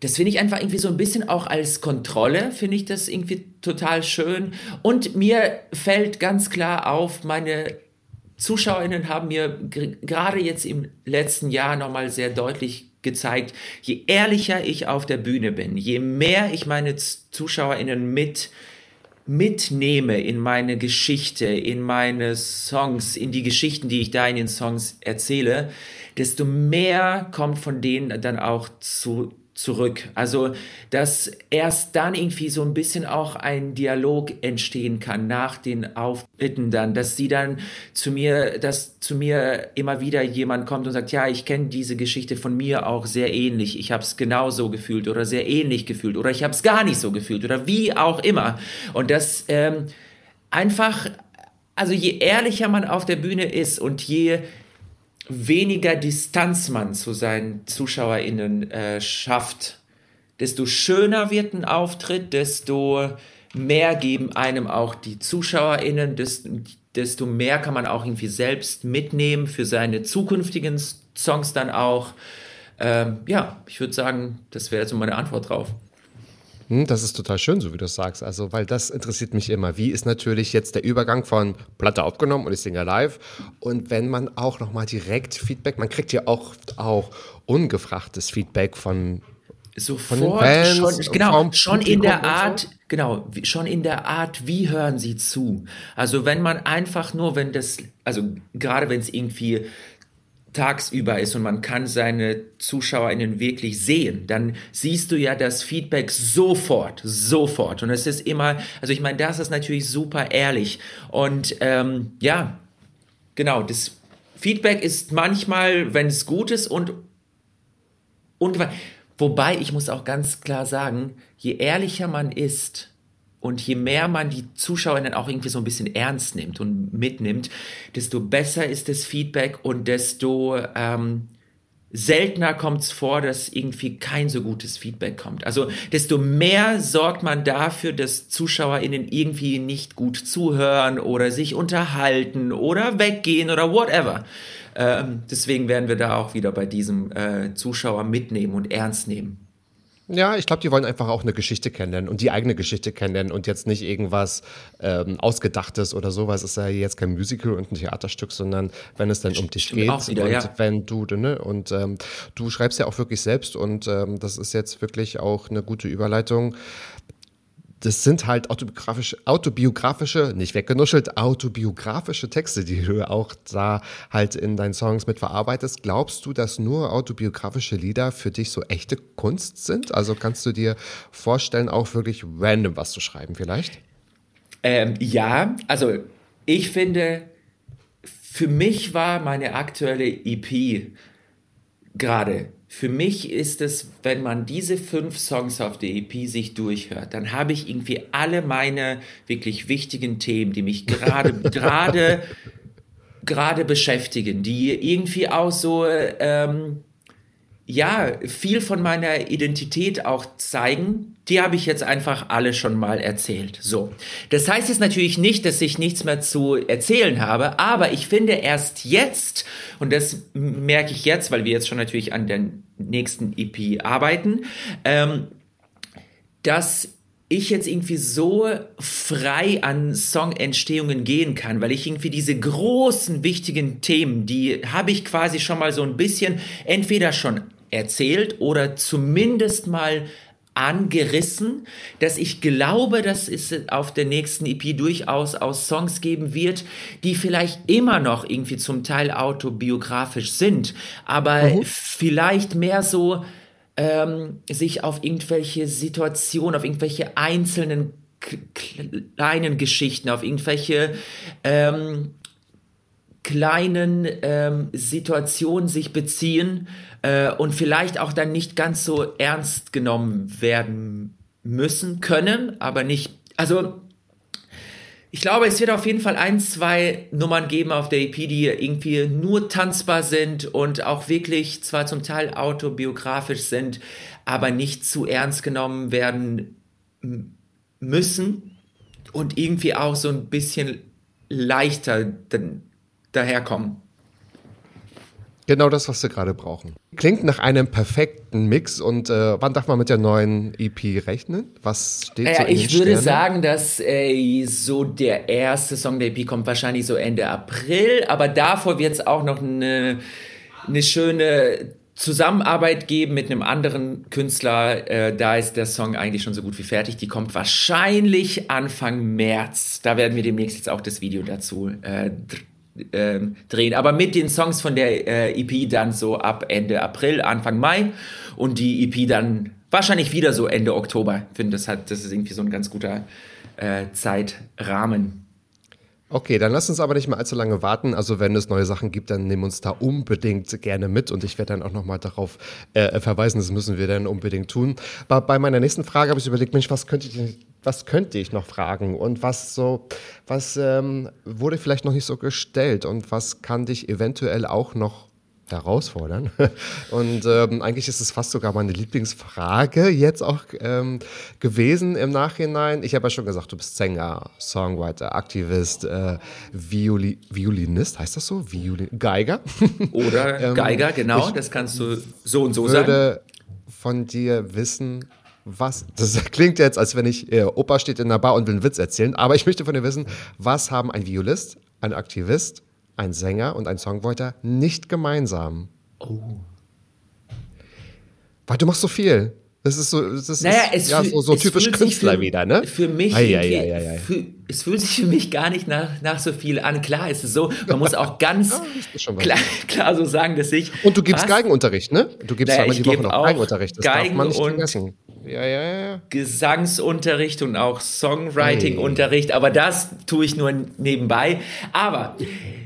das finde ich einfach irgendwie so ein bisschen auch als Kontrolle, finde ich das irgendwie total schön. Und mir fällt ganz klar auf, meine ZuschauerInnen haben mir gerade jetzt im letzten Jahr nochmal sehr deutlich gezeigt, je ehrlicher ich auf der Bühne bin, je mehr ich meine ZuschauerInnen mit mitnehme in meine Geschichte, in meine Songs, in die Geschichten, die ich da in den Songs erzähle, desto mehr kommt von denen dann auch zu, zurück. Also, dass erst dann irgendwie so ein bisschen auch ein Dialog entstehen kann nach den Auftritten dann, dass sie dann zu mir, dass zu mir immer wieder jemand kommt und sagt, ja, ich kenne diese Geschichte von mir auch sehr ähnlich. Ich habe es genauso gefühlt oder sehr ähnlich gefühlt oder ich habe es gar nicht so gefühlt oder wie auch immer. Und das ähm, einfach, also je ehrlicher man auf der Bühne ist und je weniger Distanz man zu seinen ZuschauerInnen äh, schafft, desto schöner wird ein Auftritt, desto mehr geben einem auch die ZuschauerInnen, desto, mehr kann man auch irgendwie selbst mitnehmen für seine zukünftigen Songs dann auch. Ähm, ja, ich würde sagen, das wäre jetzt so meine Antwort drauf. Hm, das ist total schön, so wie du es sagst. Also, weil das interessiert mich immer. Wie ist natürlich jetzt der Übergang von Platte aufgenommen und ich singe live? Und wenn man auch nochmal direkt Feedback, man kriegt ja auch, auch ungefragtes Feedback von sofort Fans, schon, genau schon in der Art so? genau schon in der Art wie hören sie zu also wenn man einfach nur wenn das also gerade wenn es irgendwie tagsüber ist und man kann seine ZuschauerInnen wirklich sehen, dann siehst du ja das Feedback sofort, sofort. Und es ist immer, also ich meine, das ist natürlich super ehrlich. Und ähm, ja, genau, das Feedback ist manchmal, wenn es gut ist und, und wobei ich muss auch ganz klar sagen, je ehrlicher man ist, und je mehr man die Zuschauer dann auch irgendwie so ein bisschen ernst nimmt und mitnimmt, desto besser ist das Feedback und desto ähm, seltener kommt es vor, dass irgendwie kein so gutes Feedback kommt. Also desto mehr sorgt man dafür, dass ZuschauerInnen irgendwie nicht gut zuhören oder sich unterhalten oder weggehen oder whatever. Ähm, deswegen werden wir da auch wieder bei diesem äh, Zuschauer mitnehmen und ernst nehmen. Ja, ich glaube, die wollen einfach auch eine Geschichte kennenlernen und die eigene Geschichte kennenlernen und jetzt nicht irgendwas ähm, Ausgedachtes oder sowas. Es ist ja jetzt kein Musical und ein Theaterstück, sondern wenn es dann um dich Stimmt geht wieder, und ja. wenn du, ne, und ähm, du schreibst ja auch wirklich selbst und ähm, das ist jetzt wirklich auch eine gute Überleitung das sind halt autobiografische, autobiografische, nicht weggenuschelt, autobiografische Texte, die du auch da halt in deinen Songs mit verarbeitest. Glaubst du, dass nur autobiografische Lieder für dich so echte Kunst sind? Also kannst du dir vorstellen, auch wirklich random was zu schreiben vielleicht? Ähm, ja, also ich finde, für mich war meine aktuelle EP gerade für mich ist es, wenn man diese fünf Songs auf der EP sich durchhört, dann habe ich irgendwie alle meine wirklich wichtigen Themen, die mich gerade gerade gerade beschäftigen, die irgendwie auch so ähm, ja, viel von meiner Identität auch zeigen, die habe ich jetzt einfach alle schon mal erzählt. So. Das heißt jetzt natürlich nicht, dass ich nichts mehr zu erzählen habe, aber ich finde erst jetzt, und das merke ich jetzt, weil wir jetzt schon natürlich an der nächsten EP arbeiten, ähm, dass ich jetzt irgendwie so frei an Songentstehungen gehen kann, weil ich irgendwie diese großen, wichtigen Themen, die habe ich quasi schon mal so ein bisschen entweder schon erzählt oder zumindest mal angerissen, dass ich glaube, dass es auf der nächsten EP durchaus aus Songs geben wird, die vielleicht immer noch irgendwie zum Teil autobiografisch sind, aber mhm. vielleicht mehr so ähm, sich auf irgendwelche Situationen, auf irgendwelche einzelnen kleinen Geschichten, auf irgendwelche ähm, kleinen ähm, Situationen sich beziehen äh, und vielleicht auch dann nicht ganz so ernst genommen werden müssen, können, aber nicht, also ich glaube, es wird auf jeden Fall ein, zwei Nummern geben auf der EP, die irgendwie nur tanzbar sind und auch wirklich zwar zum Teil autobiografisch sind, aber nicht zu ernst genommen werden müssen und irgendwie auch so ein bisschen leichter daherkommen. Genau das, was wir gerade brauchen. Klingt nach einem perfekten Mix. Und äh, wann darf man mit der neuen EP rechnen? Was steht naja, so in Ich würde Sternen? sagen, dass äh, so der erste Song der EP kommt wahrscheinlich so Ende April. Aber davor wird es auch noch eine, eine schöne Zusammenarbeit geben mit einem anderen Künstler. Äh, da ist der Song eigentlich schon so gut wie fertig. Die kommt wahrscheinlich Anfang März. Da werden wir demnächst jetzt auch das Video dazu äh, drehen. Aber mit den Songs von der äh, EP dann so ab Ende April, Anfang Mai und die EP dann wahrscheinlich wieder so Ende Oktober. Ich finde, das, das ist irgendwie so ein ganz guter äh, Zeitrahmen. Okay, dann lass uns aber nicht mehr allzu lange warten. Also wenn es neue Sachen gibt, dann nehmen uns da unbedingt gerne mit und ich werde dann auch nochmal darauf äh, verweisen, das müssen wir dann unbedingt tun. Bei, bei meiner nächsten Frage habe ich überlegt, Mensch, was könnte ich, was könnte ich noch fragen und was so, was ähm, wurde vielleicht noch nicht so gestellt und was kann dich eventuell auch noch herausfordern. Und ähm, eigentlich ist es fast sogar meine Lieblingsfrage jetzt auch ähm, gewesen im Nachhinein. Ich habe ja schon gesagt, du bist Sänger, Songwriter, Aktivist, äh, Violi Violinist, heißt das so? Violi Geiger? Oder ähm, Geiger, genau, das kannst du so und so würde sagen. würde von dir wissen, was, das klingt jetzt, als wenn ich, äh, Opa steht in der Bar und will einen Witz erzählen, aber ich möchte von dir wissen, was haben ein Violist, ein Aktivist, ein Sänger und ein Songwriter nicht gemeinsam? Oh. Weil du machst so viel. Das ist so, das Naja, ist ja so, so typisch Künstler für, wieder, ne? Für mich, ei, ei, ei. Für, es fühlt sich für mich gar nicht nach, nach so viel an. Klar ist es so, man muss auch ganz Ja, ist klar, klar so sagen, dass ich. Und du gibst Was? Geigenunterricht, ne? Du gibst Naja, zweimal die Woche noch Geigenunterricht. Das darf Geigen man nicht vergessen. Ja, ja. Gesangsunterricht und auch Songwriting-Unterricht, aber das tue ich nur nebenbei. Aber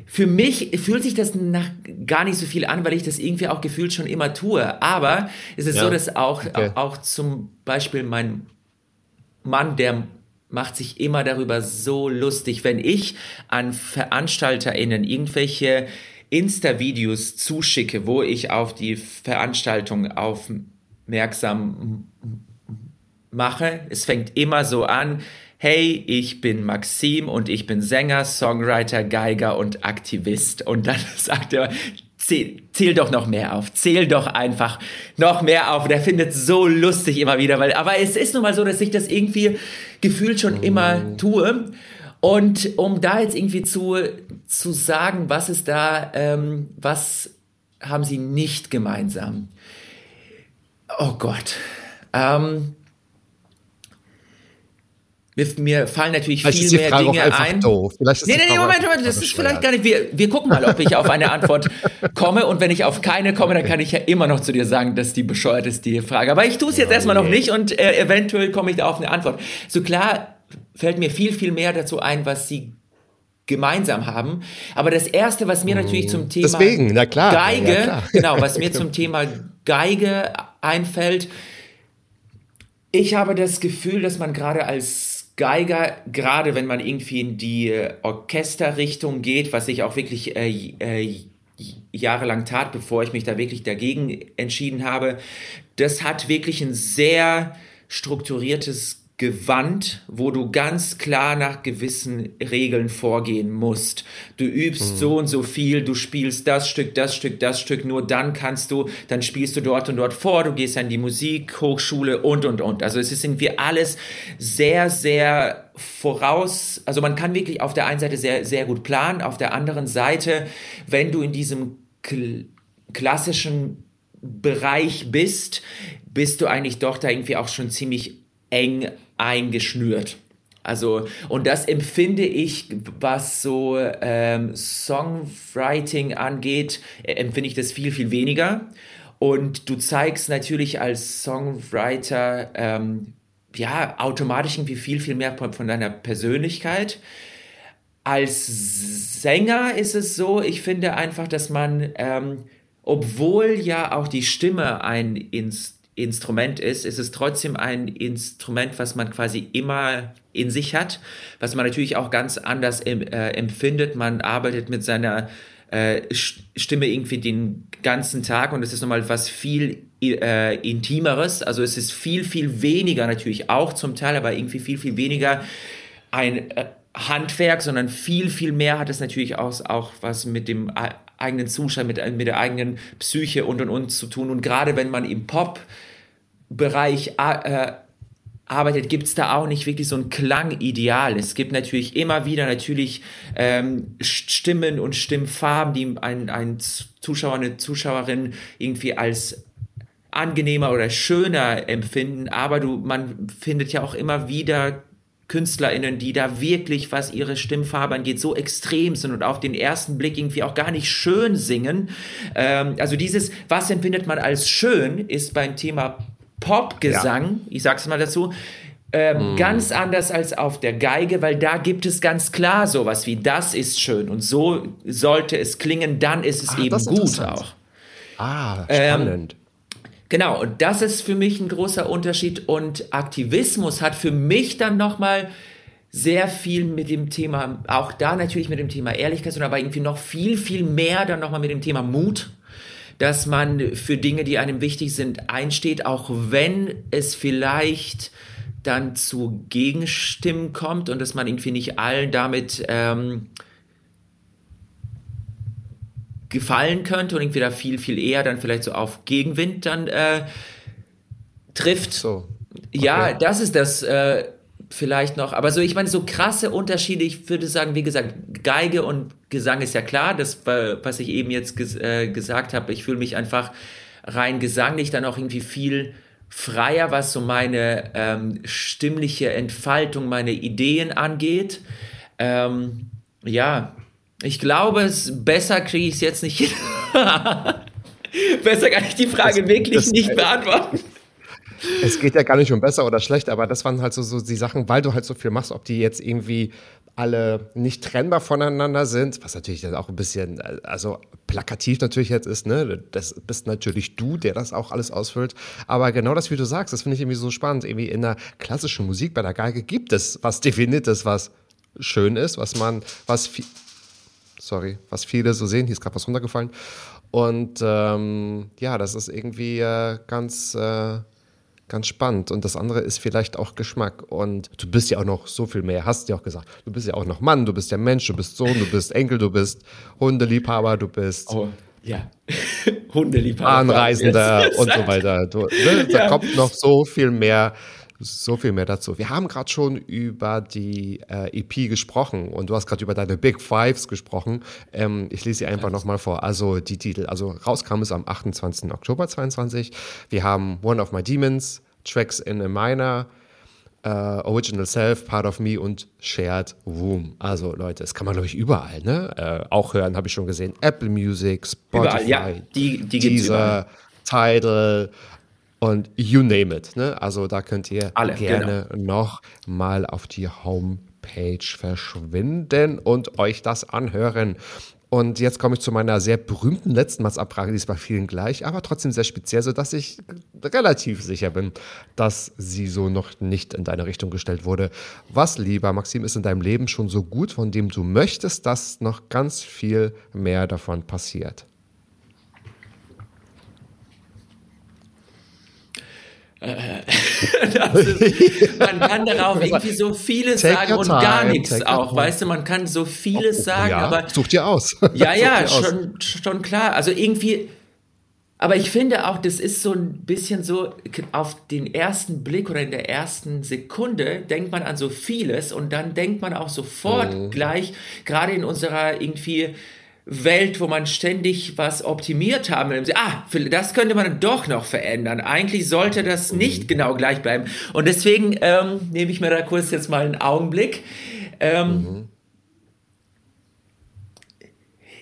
für mich fühlt sich das nach gar nicht so viel an, weil ich das irgendwie auch gefühlt schon immer tue. Aber es ist Ja, so, dass auch, okay. auch zum Beispiel mein Mann, der macht sich immer darüber so lustig, wenn ich an VeranstalterInnen irgendwelche Insta-Videos zuschicke, wo ich auf die Veranstaltung aufmerksam mache. Es fängt immer so an. Hey, ich bin Maxim und ich bin Sänger, Songwriter, Geiger und Aktivist. Und dann sagt er, zähl, zähl doch noch mehr auf. Zähl doch einfach noch mehr auf. Der findet so lustig immer wieder, weil, aber es ist nun mal so, dass ich das irgendwie gefühlt schon immer tue. Und um da jetzt irgendwie zu, zu sagen, was ist da, ähm, was haben sie nicht gemeinsam? Oh Gott. Ähm, mir, mir fallen natürlich Vielleicht viel mehr Frage Dinge ein. doof. Vielleicht ist Nee, nee, nee, Moment, Moment, das ist vielleicht gar nicht. Wir, wir gucken mal, ob ich auf eine Antwort komme. Und wenn ich auf keine komme, dann kann ich ja immer noch zu dir sagen, dass die bescheuert ist, die Frage. Aber ich tue es jetzt erstmal noch nicht und äh, eventuell komme ich da auf eine Antwort. So klar fällt mir viel, viel mehr dazu ein, was sie gemeinsam haben. Aber das erste, was mir natürlich zum Thema Deswegen, na klar. Geige, Ja, klar. genau, was mir zum Thema Geige einfällt, ich habe das Gefühl, dass man gerade als Geiger, gerade wenn man irgendwie in die äh, Orchesterrichtung geht, was ich auch wirklich äh, äh, jahrelang tat, bevor ich mich da wirklich dagegen entschieden habe, das hat wirklich ein sehr strukturiertes Gewand, wo du ganz klar nach gewissen Regeln vorgehen musst. Du übst so und so viel, du spielst das Stück, das Stück, das Stück, nur dann kannst du, dann spielst du dort und dort vor, du gehst an die Musikhochschule und, und, und. Also es ist irgendwie alles sehr, sehr voraus, also man kann wirklich auf der einen Seite sehr, sehr gut planen, auf der anderen Seite, wenn du in diesem kl klassischen Bereich bist, bist du eigentlich doch da irgendwie auch schon ziemlich eng eingeschnürt. Also, und das empfinde ich, was so ähm, Songwriting angeht, äh, empfinde ich das viel, viel weniger. Und du zeigst natürlich als Songwriter ähm, ja automatisch irgendwie viel, viel mehr von, von deiner Persönlichkeit. Als Sänger ist es so, ich finde einfach, dass man, ähm, obwohl ja auch die Stimme ein Instrument Instrument ist, ist es trotzdem ein Instrument, was man quasi immer in sich hat, was man natürlich auch ganz anders äh, empfindet. Man arbeitet mit seiner äh, Stimme irgendwie den ganzen Tag und es ist nochmal was viel äh, Intimeres. Also es ist viel, viel weniger natürlich auch zum Teil, aber irgendwie viel, viel weniger ein äh, Handwerk, sondern viel, viel mehr hat es natürlich auch, auch was mit dem eigenen Zustand, mit, mit der eigenen Psyche und und und zu tun. Und gerade wenn man im Pop-Bereich äh, arbeitet, gibt es da auch nicht wirklich so ein Klangideal. Es gibt natürlich immer wieder natürlich ähm, Stimmen und Stimmfarben, die ein, ein Zuschauer, eine Zuschauerin irgendwie als angenehmer oder schöner empfinden, aber du, man findet ja auch immer wieder KünstlerInnen, die da wirklich, was ihre Stimmfarbe angeht, so extrem sind und auf den ersten Blick irgendwie auch gar nicht schön singen. Ähm, also dieses, was empfindet man als schön, ist beim Thema Popgesang, ja. ich sag's mal dazu, ähm, mm. Ganz anders als auf der Geige, weil da gibt es ganz klar sowas wie, das ist schön und so sollte es klingen, dann ist es ah, eben gut auch. Ah, spannend. Ähm, genau, und das ist für mich ein großer Unterschied und Aktivismus hat für mich dann nochmal sehr viel mit dem Thema, auch da natürlich mit dem Thema Ehrlichkeit, aber irgendwie noch viel, viel mehr dann nochmal mit dem Thema Mut dass man für Dinge, die einem wichtig sind, einsteht, auch wenn es vielleicht dann zu Gegenstimmen kommt und dass man irgendwie nicht allen damit ähm, gefallen könnte und irgendwie da viel, viel eher dann vielleicht so auf Gegenwind dann äh, trifft. So. Okay. Ja, das ist das äh, vielleicht noch. Aber so, ich meine, so krasse Unterschiede, ich würde sagen, wie gesagt, Geige und Gesang ist ja klar, das, was ich eben jetzt ges äh, gesagt habe, ich fühle mich einfach rein gesanglich dann auch irgendwie viel freier, was so meine ähm, stimmliche Entfaltung, meine Ideen angeht. Ähm, ja, ich glaube, es besser kriege ich es jetzt nicht hin. besser kann ich die Frage das, wirklich das, nicht beantworten. Es geht ja gar nicht um besser oder schlecht, aber das waren halt so, so die Sachen, weil du halt so viel machst, ob die jetzt irgendwie alle nicht trennbar voneinander sind, was natürlich dann auch ein bisschen, also plakativ natürlich jetzt ist, ne? Das bist natürlich du, der das auch alles ausfüllt. Aber genau das, wie du sagst, das finde ich irgendwie so spannend. Irgendwie in der klassischen Musik bei der Geige gibt es was Definiertes, was schön ist, was man, was sorry, was viele so sehen, hier ist gerade was runtergefallen. Und ähm, ja, das ist irgendwie äh, ganz äh, ganz spannend. Und das andere ist vielleicht auch Geschmack. Und du bist ja auch noch so viel mehr, hast du ja auch gesagt. Du bist ja auch noch Mann, du bist ja Mensch, du bist Sohn, du bist Enkel, du bist Hundeliebhaber, du bist. Oh, ja. Hundeliebhaber. Anreisender und so weiter. Du, ne, da ja. kommt noch so viel mehr so viel mehr dazu. Wir haben gerade schon über die äh, EP gesprochen und du hast gerade über deine Big Fives gesprochen. Ähm, ich lese sie einfach nochmal vor. Also die Titel. Also rauskam es am 28. Oktober 22. Wir haben One of My Demons, Tracks in a Minor, Uh, Original Self, Part of Me und Shared Room. Also Leute, das kann man glaube ich überall, ne? Uh, auch hören, habe ich schon gesehen. Apple Music, Spotify, überall, ja. die, die Deezer, Tidal, und you name it. Ne? Also da könnt ihr Alle, gerne genau. noch mal auf die Homepage verschwinden und euch das anhören. Und jetzt komme ich zu meiner sehr berühmten letzten Matzabfrage, die ist bei vielen gleich, aber trotzdem sehr speziell, sodass ich relativ sicher bin, dass sie so noch nicht in deine Richtung gestellt wurde. Was, lieber Maxim, ist in deinem Leben schon so gut, von dem du möchtest, dass noch ganz viel mehr davon passiert? ist, man kann darauf irgendwie so vieles Take sagen und gar nichts auch, weißt du, man kann so vieles sagen, ja, aber such dir aus. Ja, ja, schon, aus. schon klar. Also irgendwie, aber ich finde auch, das ist so ein bisschen so, auf den ersten Blick oder in der ersten Sekunde denkt man an so vieles und dann denkt man auch sofort mhm. gleich, gerade in unserer irgendwie Welt, wo man ständig was optimiert haben will. Ah, das könnte man doch noch verändern. Eigentlich sollte das nicht genau gleich bleiben. Und deswegen ähm, nehme ich mir da kurz jetzt mal einen Augenblick. Ähm, mhm.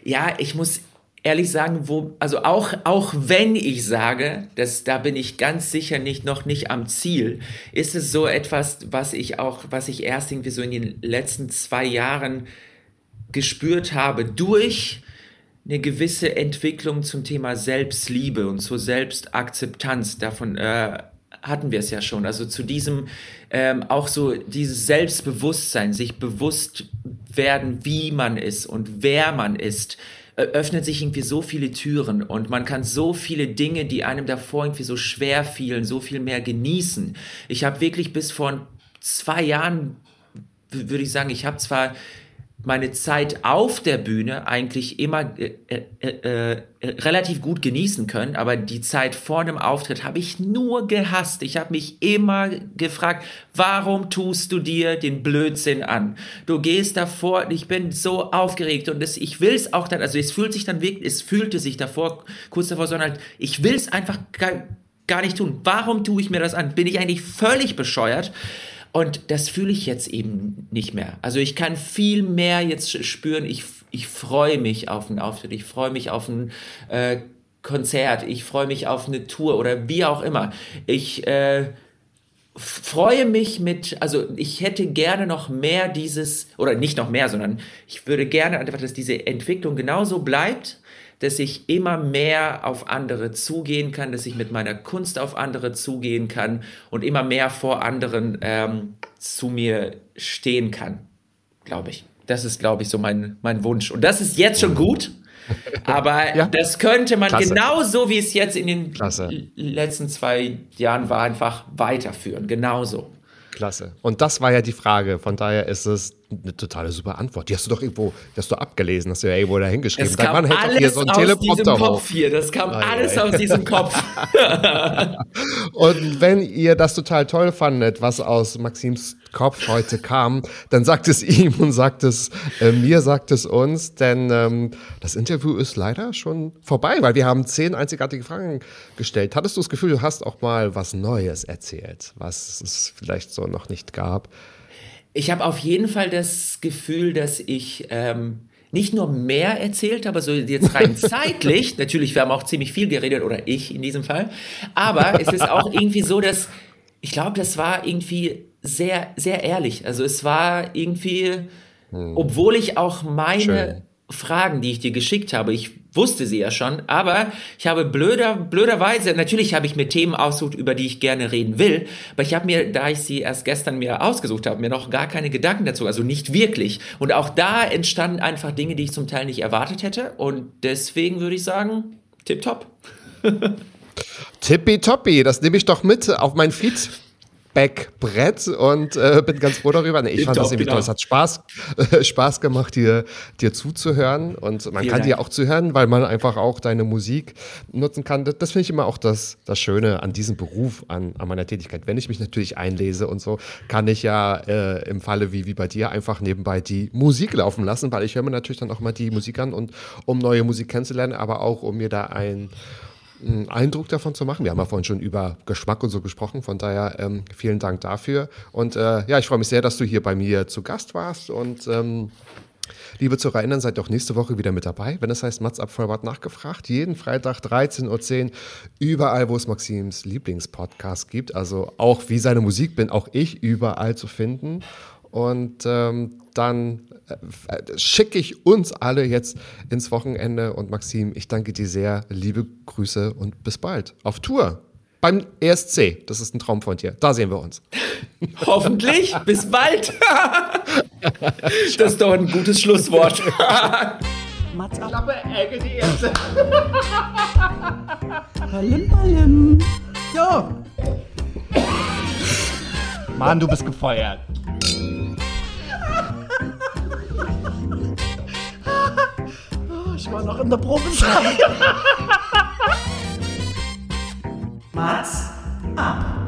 Ja, ich muss ehrlich sagen, wo, also auch, auch wenn ich sage, dass da bin ich ganz sicher nicht noch nicht am Ziel, ist es so etwas, was ich auch, was ich erst irgendwie so in den letzten zwei Jahren gespürt habe durch eine gewisse Entwicklung zum Thema Selbstliebe und zur Selbstakzeptanz. Davon äh, hatten wir es ja schon. Also zu diesem ähm, auch so dieses Selbstbewusstsein, sich bewusst werden, wie man ist und wer man ist, öffnen sich irgendwie so viele Türen und man kann so viele Dinge, die einem davor irgendwie so schwer fielen, so viel mehr genießen. Ich habe wirklich bis vor zwei Jahren, würde ich sagen, ich habe zwar meine Zeit auf der Bühne eigentlich immer äh, äh, äh, äh, relativ gut genießen können, aber die Zeit vor einem Auftritt habe ich nur gehasst. Ich habe mich immer gefragt, warum tust du dir den Blödsinn an? Du gehst davor, ich bin so aufgeregt und das, ich will es auch dann, also es fühlt sich dann wirklich, es fühlte sich davor, kurz davor, sondern halt, ich will es einfach gar, gar nicht tun. Warum tue ich mir das an? Bin ich eigentlich völlig bescheuert? Und das fühle ich jetzt eben nicht mehr. Also ich kann viel mehr jetzt spüren, ich, ich freue mich auf einen Auftritt, ich freue mich auf ein äh, Konzert, ich freue mich auf eine Tour oder wie auch immer. Ich äh, freue mich mit, also ich hätte gerne noch mehr dieses, oder nicht noch mehr, sondern ich würde gerne einfach, dass diese Entwicklung genauso bleibt dass ich immer mehr auf andere zugehen kann, dass ich mit meiner Kunst auf andere zugehen kann und immer mehr vor anderen ähm, zu mir stehen kann, glaube ich. Das ist, glaube ich, so mein, mein Wunsch. Und das ist jetzt schon gut. Aber ja. das könnte man Klasse. genauso, wie es jetzt in den Klasse. letzten zwei Jahren war, einfach weiterführen. Genauso. Klasse. Und das war ja die Frage. Von daher ist es eine totale super Antwort. Die hast du doch irgendwo, die hast du abgelesen, hast du ja irgendwo da hingeschrieben. Das kam Dein Mann alles hier so ein aus diesem Kopf hier. Das kam ah, alles ja. aus diesem Kopf. Und wenn ihr das total toll fandet, was aus Maxims Kopf heute kam, dann sagt es ihm und sagt es äh, mir, sagt es uns, denn ähm, das Interview ist leider schon vorbei, weil wir haben zehn einzigartige Fragen gestellt. Hattest du das Gefühl, du hast auch mal was Neues erzählt, was es vielleicht so noch nicht gab? Ich habe auf jeden Fall das Gefühl, dass ich ähm, nicht nur mehr erzählt habe, so jetzt rein zeitlich, natürlich, wir haben auch ziemlich viel geredet, oder ich in diesem Fall, aber es ist auch irgendwie so, dass ich glaube, das war irgendwie sehr, sehr ehrlich. Also es war irgendwie, hm. obwohl ich auch meine Schön. Fragen, die ich dir geschickt habe, ich wusste sie ja schon, aber ich habe blöder, blöderweise, natürlich habe ich mir Themen ausgesucht, über die ich gerne reden will, aber ich habe mir, da ich sie erst gestern mir ausgesucht habe, mir noch gar keine Gedanken dazu, also nicht wirklich. Und auch da entstanden einfach Dinge, die ich zum Teil nicht erwartet hätte und deswegen würde ich sagen, tipptopp. Tippitoppi, das nehme ich doch mit auf mein Feed. Backbrett und äh, bin ganz froh darüber. Nee, ich fand das irgendwie genau. toll. Es hat Spaß, äh, Spaß gemacht, dir, dir zuzuhören und man Vielen kann Dank. dir auch zuhören, weil man einfach auch deine Musik nutzen kann. Das, das finde ich immer auch das, das Schöne an diesem Beruf, an, an meiner Tätigkeit. Wenn ich mich natürlich einlese und so, kann ich ja äh, im Falle wie, wie bei dir einfach nebenbei die Musik laufen lassen, weil ich höre mir natürlich dann auch mal die Musik an und um neue Musik kennenzulernen, aber auch um mir da ein einen Eindruck davon zu machen. Wir haben ja vorhin schon über Geschmack und so gesprochen, von daher ähm, vielen Dank dafür. Und äh, ja, ich freue mich sehr, dass du hier bei mir zu Gast warst und ähm, Liebe ZuhörerInnen, seid auch nächste Woche wieder mit dabei, wenn es heißt Mats ab Vollbart nachgefragt. Jeden Freitag 13.10 Uhr, überall, wo es Maxims Lieblingspodcast gibt. Also auch wie seine Musik bin auch ich überall zu finden. Und ähm, dann schicke ich uns alle jetzt ins Wochenende. Und Maxim, ich danke dir sehr. Liebe Grüße und bis bald. Auf Tour. Beim ESC. Das ist ein Traum von dir. Da sehen wir uns. Hoffentlich. bis bald. das ist doch ein gutes Schlusswort. Mats ab. Klappe, Ecke, die erste. Ballim, ballim. So. Mann, du bist gefeuert. Ich war noch in der Probezeit. Mats ab.